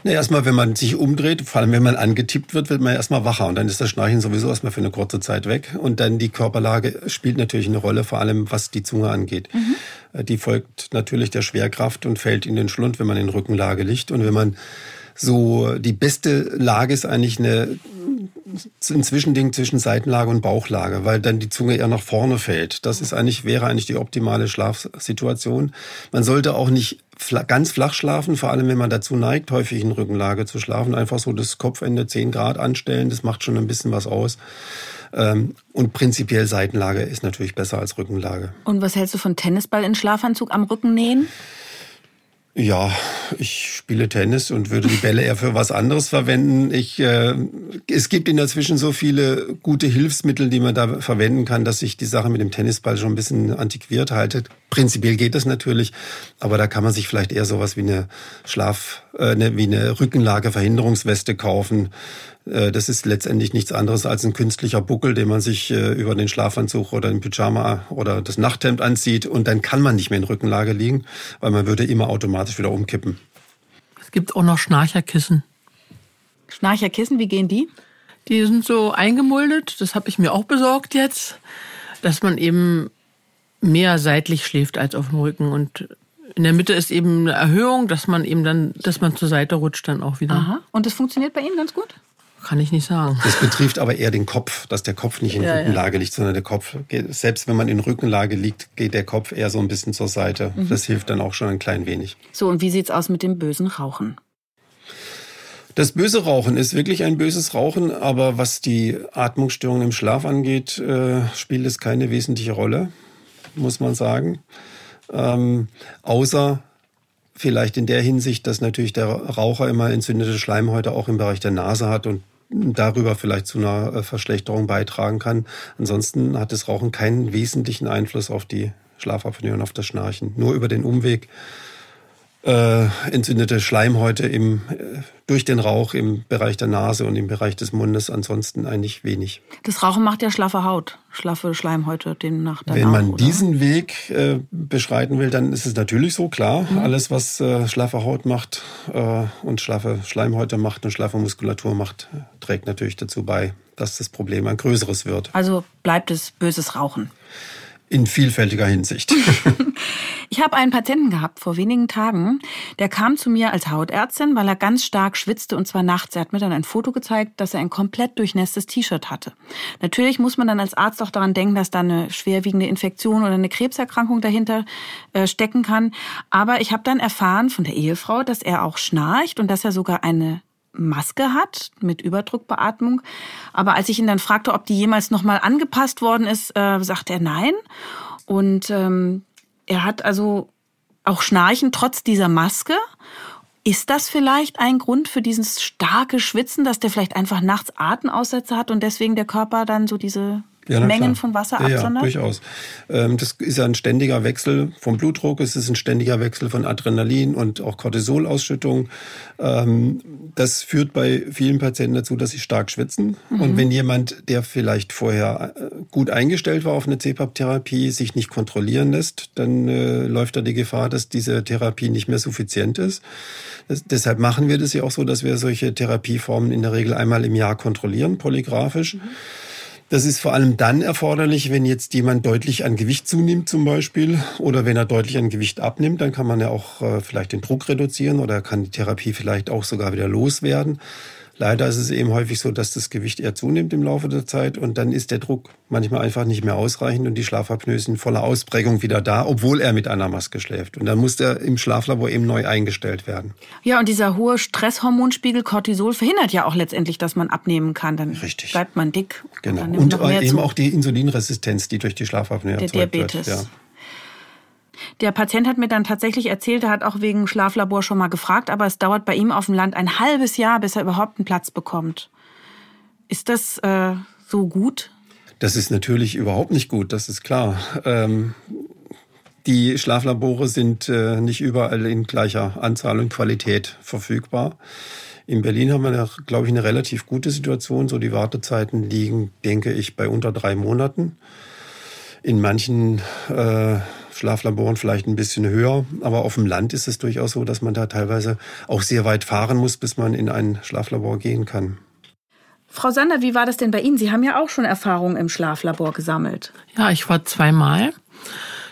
Na, erstmal, wenn man sich umdreht, vor allem wenn man angetippt wird, wird man erstmal wacher und dann ist das Schnarchen sowieso erstmal für eine kurze Zeit weg. Und dann die Körperlage spielt natürlich eine Rolle, vor allem was die Zunge angeht. Mhm. Die folgt natürlich der Schwerkraft und fällt in den Schlund, wenn man in Rückenlage liegt. Und wenn man so, die beste Lage ist eigentlich eine ein Zwischending zwischen Seitenlage und Bauchlage, weil dann die Zunge eher nach vorne fällt. Das ist eigentlich, wäre eigentlich die optimale Schlafsituation. Man sollte auch nicht ganz flach schlafen, vor allem wenn man dazu neigt, häufig in Rückenlage zu schlafen. Einfach so das Kopfende 10 Grad anstellen, das macht schon ein bisschen was aus. Ähm, und prinzipiell Seitenlage ist natürlich besser als Rückenlage. Und was hältst du von Tennisball in Schlafanzug am Rücken nähen? Ja, ich spiele Tennis und würde die Bälle eher für was anderes verwenden. Ich, äh, es gibt in der Zwischen so viele gute Hilfsmittel, die man da verwenden kann, dass ich die Sache mit dem Tennisball schon ein bisschen antiquiert halte. Prinzipiell geht das natürlich, aber da kann man sich vielleicht eher sowas wie eine Schlaf, äh, eine, wie eine Rückenlageverhinderungsweste kaufen äh, das ist letztendlich nichts anderes als ein künstlicher Buckel, den man sich äh, über den Schlafanzug oder den Pyjama oder das Nachthemd anzieht und dann kann man nicht mehr in Rückenlage liegen, weil man würde immer automatisch wieder umkippen. Es gibt auch noch Schnarcherkissen. Schnarcherkissen, wie gehen die? Die sind so eingemuldet, das habe ich mir auch besorgt jetzt, dass man eben mehr seitlich schläft als auf dem Rücken und in der Mitte ist eben eine Erhöhung, dass man eben dann, dass man zur Seite rutscht dann auch wieder. Aha. Und das funktioniert bei Ihnen ganz gut? Kann ich nicht sagen. Das betrifft aber eher den Kopf, dass der Kopf nicht in ja, Rückenlage ja. liegt, sondern der Kopf, geht, selbst wenn man in Rückenlage liegt, geht der Kopf eher so ein bisschen zur Seite. Mhm. Das hilft dann auch schon ein klein wenig. So, und wie sieht's aus mit dem bösen Rauchen? Das böse Rauchen ist wirklich ein böses Rauchen, aber was die Atmungsstörungen im Schlaf angeht, äh, spielt es keine wesentliche Rolle, muss man sagen. Ähm, außer vielleicht in der Hinsicht, dass natürlich der Raucher immer entzündete Schleimhäute auch im Bereich der Nase hat und darüber vielleicht zu einer äh, Verschlechterung beitragen kann. Ansonsten hat das Rauchen keinen wesentlichen Einfluss auf die Schlafapnoe und auf das Schnarchen. Nur über den Umweg äh, entzündete Schleimhäute im, äh, durch den Rauch im Bereich der Nase und im Bereich des Mundes, ansonsten eigentlich wenig. Das Rauchen macht ja schlaffe Haut, schlaffe Schleimhäute demnach dann Wenn man auch, diesen Weg äh, beschreiten will, dann ist es natürlich so, klar. Mhm. Alles, was äh, schlaffe Haut macht äh, und schlaffe Schleimhäute macht und schlaffe Muskulatur macht, trägt natürlich dazu bei, dass das Problem ein größeres wird. Also bleibt es böses Rauchen. In vielfältiger Hinsicht. [LAUGHS] ich habe einen Patienten gehabt vor wenigen Tagen, der kam zu mir als Hautärztin, weil er ganz stark schwitzte und zwar nachts. Er hat mir dann ein Foto gezeigt, dass er ein komplett durchnässtes T-Shirt hatte. Natürlich muss man dann als Arzt auch daran denken, dass da eine schwerwiegende Infektion oder eine Krebserkrankung dahinter äh, stecken kann. Aber ich habe dann erfahren von der Ehefrau, dass er auch schnarcht und dass er sogar eine Maske hat mit Überdruckbeatmung. Aber als ich ihn dann fragte, ob die jemals nochmal angepasst worden ist, äh, sagte er nein. Und ähm, er hat also auch Schnarchen trotz dieser Maske. Ist das vielleicht ein Grund für dieses starke Schwitzen, dass der vielleicht einfach nachts Atemaussätze hat und deswegen der Körper dann so diese ja, Mengen klar. von Wasser ja, absondert? Ja, durchaus. Ähm, das ist ja ein ständiger Wechsel vom Blutdruck, es ist ein ständiger Wechsel von Adrenalin und auch Cortisolausschüttung. Ähm, das führt bei vielen Patienten dazu, dass sie stark schwitzen. Mhm. Und wenn jemand, der vielleicht vorher äh, gut eingestellt war auf eine CPAP-Therapie, sich nicht kontrollieren lässt, dann äh, läuft er die Gefahr, dass diese Therapie nicht mehr suffizient ist. Das, deshalb machen wir das ja auch so, dass wir solche Therapieformen in der Regel einmal im Jahr kontrollieren, polygraphisch. Mhm. Das ist vor allem dann erforderlich, wenn jetzt jemand deutlich an Gewicht zunimmt zum Beispiel oder wenn er deutlich an Gewicht abnimmt, dann kann man ja auch äh, vielleicht den Druck reduzieren oder kann die Therapie vielleicht auch sogar wieder loswerden. Leider ist es eben häufig so, dass das Gewicht eher zunimmt im Laufe der Zeit und dann ist der Druck manchmal einfach nicht mehr ausreichend und die Schlafapnoe ist in voller Ausprägung wieder da, obwohl er mit einer Maske schläft. Und dann muss er im Schlaflabor eben neu eingestellt werden. Ja, und dieser hohe Stresshormonspiegel Cortisol verhindert ja auch letztendlich, dass man abnehmen kann. Dann Richtig. bleibt man dick. Genau. Und, und eben zu. auch die Insulinresistenz, die durch die Schlafapnoe der erzeugt Diabetes. wird. Ja. Der Patient hat mir dann tatsächlich erzählt, er hat auch wegen Schlaflabor schon mal gefragt, aber es dauert bei ihm auf dem Land ein halbes Jahr, bis er überhaupt einen Platz bekommt. Ist das äh, so gut? Das ist natürlich überhaupt nicht gut, das ist klar. Ähm, Die Schlaflabore sind äh, nicht überall in gleicher Anzahl und Qualität verfügbar. In Berlin haben wir, glaube ich, eine relativ gute Situation. So die Wartezeiten liegen, denke ich, bei unter drei Monaten. In manchen äh, Schlaflaboren vielleicht ein bisschen höher, aber auf dem Land ist es durchaus so, dass man da teilweise auch sehr weit fahren muss, bis man in ein Schlaflabor gehen kann. Frau Sander, wie war das denn bei Ihnen? Sie haben ja auch schon Erfahrungen im Schlaflabor gesammelt. Ja, ich war zweimal.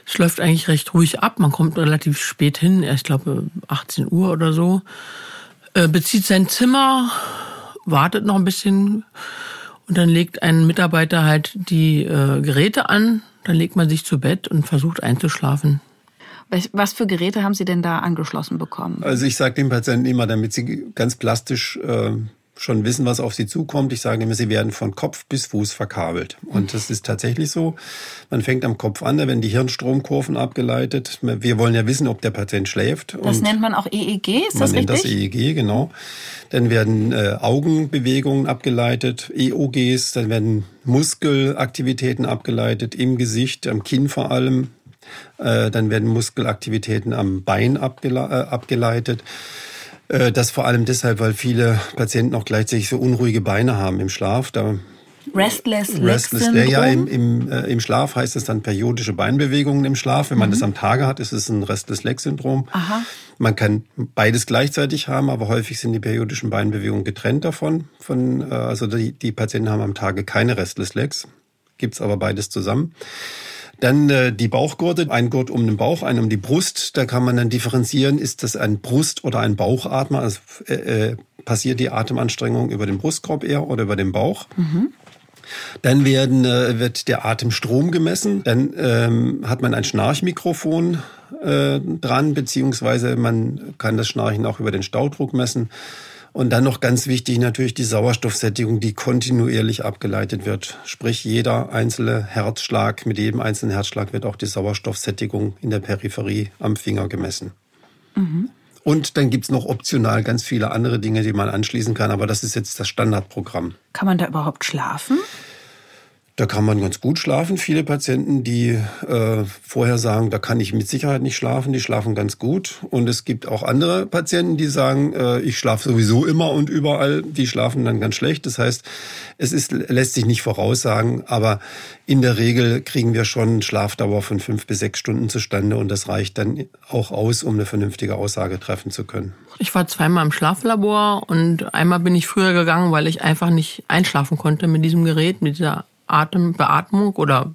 Es läuft eigentlich recht ruhig ab. Man kommt relativ spät hin, ich glaube 18 Uhr oder so. Äh, bezieht sein Zimmer, wartet noch ein bisschen und dann legt ein Mitarbeiter halt die äh, Geräte an. Dann legt man sich zu Bett und versucht einzuschlafen. Was für Geräte haben Sie denn da angeschlossen bekommen? Also ich sage den Patienten immer, damit sie ganz plastisch äh, schon wissen, was auf sie zukommt. Ich sage immer, sie werden von Kopf bis Fuß verkabelt. Und das ist tatsächlich so. Man fängt am Kopf an, da werden die Hirnstromkurven abgeleitet. Wir wollen ja wissen, ob der Patient schläft. Das nennt man auch EEG, ist das richtig? Man nennt das EEG, genau. Dann werden äh, Augenbewegungen abgeleitet, EOGs, dann werden Muskelaktivitäten abgeleitet, im Gesicht, am Kinn vor allem. Äh, dann werden Muskelaktivitäten am Bein abgele äh, abgeleitet. Äh, das vor allem deshalb, weil viele Patienten auch gleichzeitig so unruhige Beine haben im Schlaf. Da Restless Leg Restless Leg, ja, im, im, äh, im Schlaf heißt es dann periodische Beinbewegungen im Schlaf. Wenn man mhm. das am Tage hat, ist es ein Restless Leg Syndrom. Aha. Man kann beides gleichzeitig haben, aber häufig sind die periodischen Beinbewegungen getrennt davon. Von, äh, also die, die Patienten haben am Tage keine Restless Legs, gibt's aber beides zusammen. Dann äh, die Bauchgurte, ein Gurt um den Bauch, ein um die Brust. Da kann man dann differenzieren, ist das ein Brust- oder ein Bauchatmer? Also äh, äh, passiert die Atemanstrengung über den Brustkorb eher oder über den Bauch? Mhm. Dann werden, äh, wird der Atemstrom gemessen. Dann ähm, hat man ein Schnarchmikrofon äh, dran, beziehungsweise man kann das Schnarchen auch über den Staudruck messen. Und dann noch ganz wichtig natürlich die Sauerstoffsättigung, die kontinuierlich abgeleitet wird. Sprich, jeder einzelne Herzschlag, mit jedem einzelnen Herzschlag wird auch die Sauerstoffsättigung in der Peripherie am Finger gemessen. Mhm. Und dann gibt's noch optional ganz viele andere Dinge, die man anschließen kann, aber das ist jetzt das Standardprogramm. Kann man da überhaupt schlafen? Da kann man ganz gut schlafen. Viele Patienten, die äh, vorher sagen, da kann ich mit Sicherheit nicht schlafen, die schlafen ganz gut. Und es gibt auch andere Patienten, die sagen, äh, ich schlafe sowieso immer und überall. Die schlafen dann ganz schlecht. Das heißt, es ist, lässt sich nicht voraussagen, aber in der Regel kriegen wir schon Schlafdauer von fünf bis sechs Stunden zustande und das reicht dann auch aus, um eine vernünftige Aussage treffen zu können. Ich war zweimal im Schlaflabor und einmal bin ich früher gegangen, weil ich einfach nicht einschlafen konnte mit diesem Gerät, mit dieser Atembeatmung oder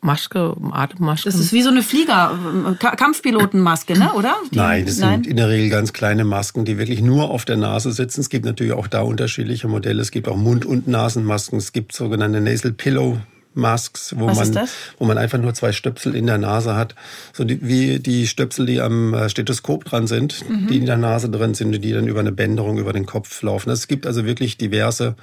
Maske, Atemmaske. Das ist wie so eine Flieger, Kampfpilotenmaske, ne? oder? Die, nein, das nein? sind in der Regel ganz kleine Masken, die wirklich nur auf der Nase sitzen. Es gibt natürlich auch da unterschiedliche Modelle. Es gibt auch Mund- und Nasenmasken. Es gibt sogenannte Nasal Pillow Masks, wo Was man, wo man einfach nur zwei Stöpsel in der Nase hat. So die, wie die Stöpsel, die am äh, Stethoskop dran sind, mhm. die in der Nase drin sind und die dann über eine Bänderung über den Kopf laufen. Es gibt also wirklich diverse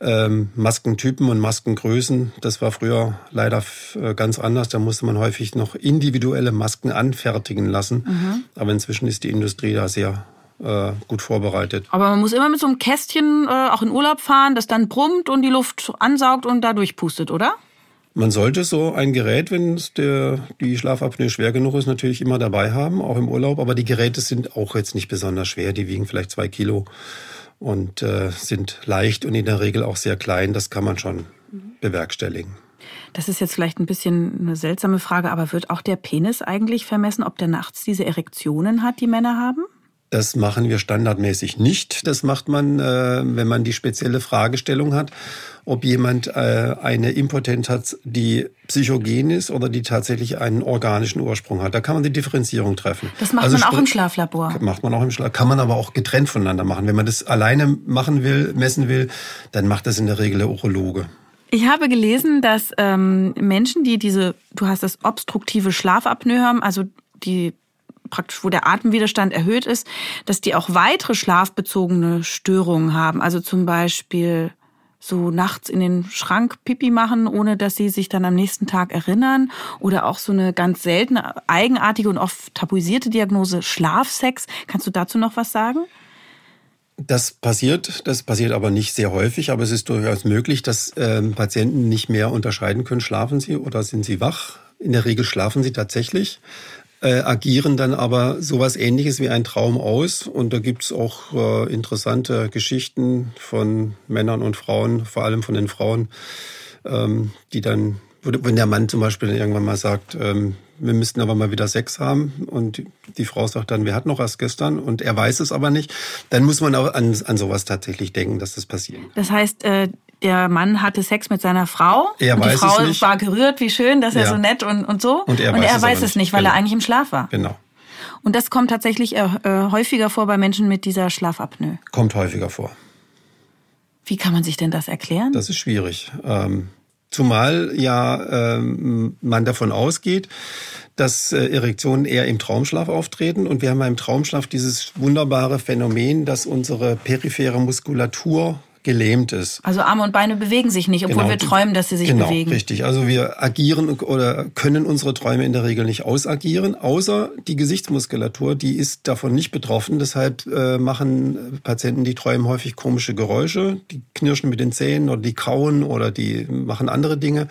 ähm, Maskentypen und Maskengrößen. Das war früher leider äh, ganz anders. Da musste man häufig noch individuelle Masken anfertigen lassen. Mhm. Aber inzwischen ist die Industrie da sehr äh, gut vorbereitet. Aber man muss immer mit so einem Kästchen äh, auch in Urlaub fahren, das dann brummt und die Luft ansaugt und da durchpustet, oder? Man sollte so ein Gerät, wenn der, die Schlafapnoe schwer genug ist, natürlich immer dabei haben, auch im Urlaub. Aber die Geräte sind auch jetzt nicht besonders schwer. Die wiegen vielleicht zwei Kilo und äh, sind leicht und in der Regel auch sehr klein. Das kann man schon bewerkstelligen. Das ist jetzt vielleicht ein bisschen eine seltsame Frage, aber wird auch der Penis eigentlich vermessen, ob der nachts diese Erektionen hat, die Männer haben? Das machen wir standardmäßig nicht. Das macht man, äh, wenn man die spezielle Fragestellung hat, ob jemand äh, eine Impotenz hat, die psychogen ist oder die tatsächlich einen organischen Ursprung hat. Da kann man die Differenzierung treffen. Das macht also man auch im Schlaflabor. Macht man auch im Schlaf. Kann man aber auch getrennt voneinander machen. Wenn man das alleine machen will, messen will, dann macht das in der Regel der Urologe. Ich habe gelesen, dass ähm, Menschen, die diese, du hast das obstruktive Schlafapnoe haben, also die praktisch, wo der Atemwiderstand erhöht ist, dass die auch weitere schlafbezogene Störungen haben. Also zum Beispiel so nachts in den Schrank Pipi machen, ohne dass sie sich dann am nächsten Tag erinnern. Oder auch so eine ganz seltene, eigenartige und oft tabuisierte Diagnose Schlafsex. Kannst du dazu noch was sagen? Das passiert, das passiert aber nicht sehr häufig, aber es ist durchaus möglich, dass ähm, Patienten nicht mehr unterscheiden können, schlafen sie oder sind sie wach In der Regel schlafen sie tatsächlich, äh, agieren dann aber sowas ähnliches wie ein Traum aus. Und da gibt's auch äh, interessante Geschichten von Männern und Frauen, vor allem von den Frauen, ähm, die dann, wenn der Mann zum Beispiel dann irgendwann mal sagt, ähm, wir müssten aber mal wieder Sex haben und die Frau sagt dann, wir hatten noch erst gestern und er weiß es aber nicht, dann muss man auch an, an sowas tatsächlich denken, dass das passiert. Das heißt, äh, der Mann hatte Sex mit seiner Frau er und weiß die Frau es nicht. war gerührt, wie schön, dass er Ja. so nett und, und so. Und er weiß es aber weiß es nicht. weil er Genau. eigentlich im Schlaf war. Genau. Und das kommt tatsächlich äh, äh, häufiger vor bei Menschen mit dieser Schlafapnoe. Kommt häufiger vor. Wie kann man sich denn das erklären? Das ist schwierig. Ähm, zumal ja ähm, man davon ausgeht, dass äh, Erektionen eher im Traumschlaf auftreten. Und wir haben ja im Traumschlaf dieses wunderbare Phänomen, dass unsere periphere Muskulatur gelähmt ist. also Arme und Beine bewegen sich nicht, obwohl Genau. wir träumen, dass sie sich genau, bewegen. richtig. Also wir agieren oder können unsere Träume in der Regel nicht ausagieren, außer die Gesichtsmuskulatur, die ist davon nicht betroffen. Deshalb äh, machen Patienten, die träumen häufig komische Geräusche, die knirschen mit den Zähnen oder die kauen oder die machen andere Dinge.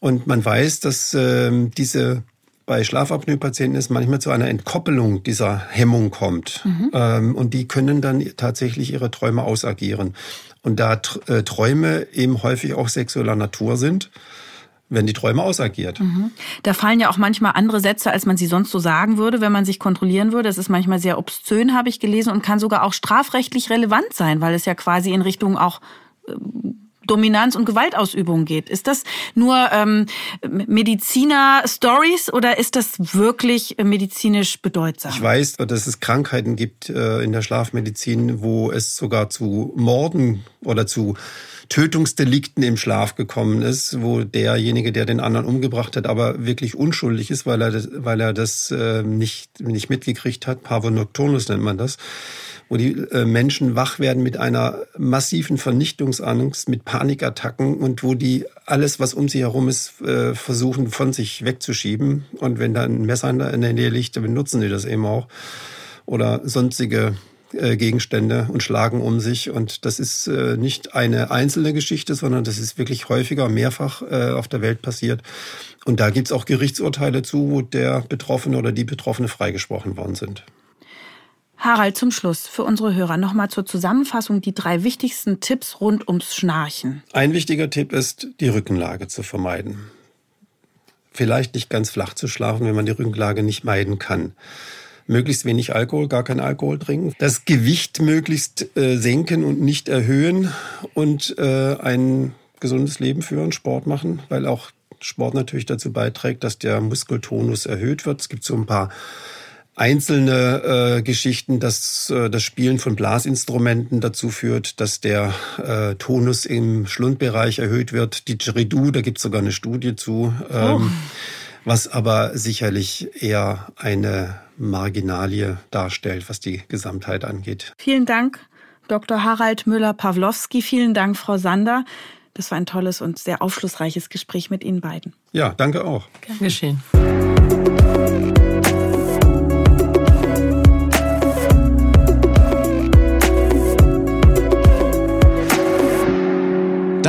Und man weiß, dass ähm, diese bei Schlafapnoe-Patienten es manchmal zu einer Entkoppelung dieser Hemmung kommt. Ähm, und die können dann tatsächlich ihre Träume ausagieren. Und da äh, Träume eben häufig auch sexueller Natur sind, werden die Träume ausagiert. Da fallen ja auch manchmal andere Sätze, als man sie sonst so sagen würde, wenn man sich kontrollieren würde. Es ist manchmal sehr obszön, habe ich gelesen, und kann sogar auch strafrechtlich relevant sein, weil es ja quasi in Richtung auch ähm, Dominanz und Gewaltausübung geht. Ist das nur ähm, Mediziner-Stories oder ist das wirklich medizinisch bedeutsam? Ich weiß, dass es Krankheiten gibt äh, in der Schlafmedizin, wo es sogar zu Morden oder zu Tötungsdelikten im Schlaf gekommen ist, wo derjenige, der den anderen umgebracht hat, aber wirklich unschuldig ist, weil er das, weil er das äh, nicht, nicht mitgekriegt hat. Pavo nocturnus nennt man das. Wo die äh, Menschen wach werden mit einer massiven Vernichtungsangst, mit Panikattacken und wo die alles, was um sie herum ist, äh, versuchen von sich wegzuschieben. Und wenn da ein Messer in der Nähe liegt, dann benutzen die das eben auch. Oder sonstige äh, Gegenstände und schlagen um sich. Und das ist nicht eine einzelne Geschichte, sondern das ist wirklich häufiger, mehrfach auf der Welt passiert. Und da gibt's auch Gerichtsurteile zu, wo der Betroffene oder die Betroffene freigesprochen worden sind. Harald, zum Schluss für unsere Hörer nochmal zur Zusammenfassung die drei wichtigsten Tipps rund ums Schnarchen. Ein wichtiger Tipp ist, die Rückenlage zu vermeiden. Vielleicht nicht ganz flach zu schlafen, wenn man die Rückenlage nicht meiden kann. Möglichst wenig Alkohol, gar kein Alkohol trinken. Das Gewicht möglichst äh, senken und nicht erhöhen und äh, ein gesundes Leben führen, Sport machen, weil auch Sport natürlich dazu beiträgt, dass der Muskeltonus erhöht wird. Es gibt so ein paar einzelne äh, Geschichten, dass äh, das Spielen von Blasinstrumenten dazu führt, dass der äh, Tonus im Schlundbereich erhöht wird. Didgeridoo, da gibt es sogar eine Studie zu, ähm, was aber sicherlich eher eine Marginalie darstellt, was die Gesamtheit angeht. Vielen Dank, Dr. Harald Müller-Pawlowski. Vielen Dank, Frau Sander. Das war ein tolles und sehr aufschlussreiches Gespräch mit Ihnen beiden. Ja, danke auch. Gern geschehen.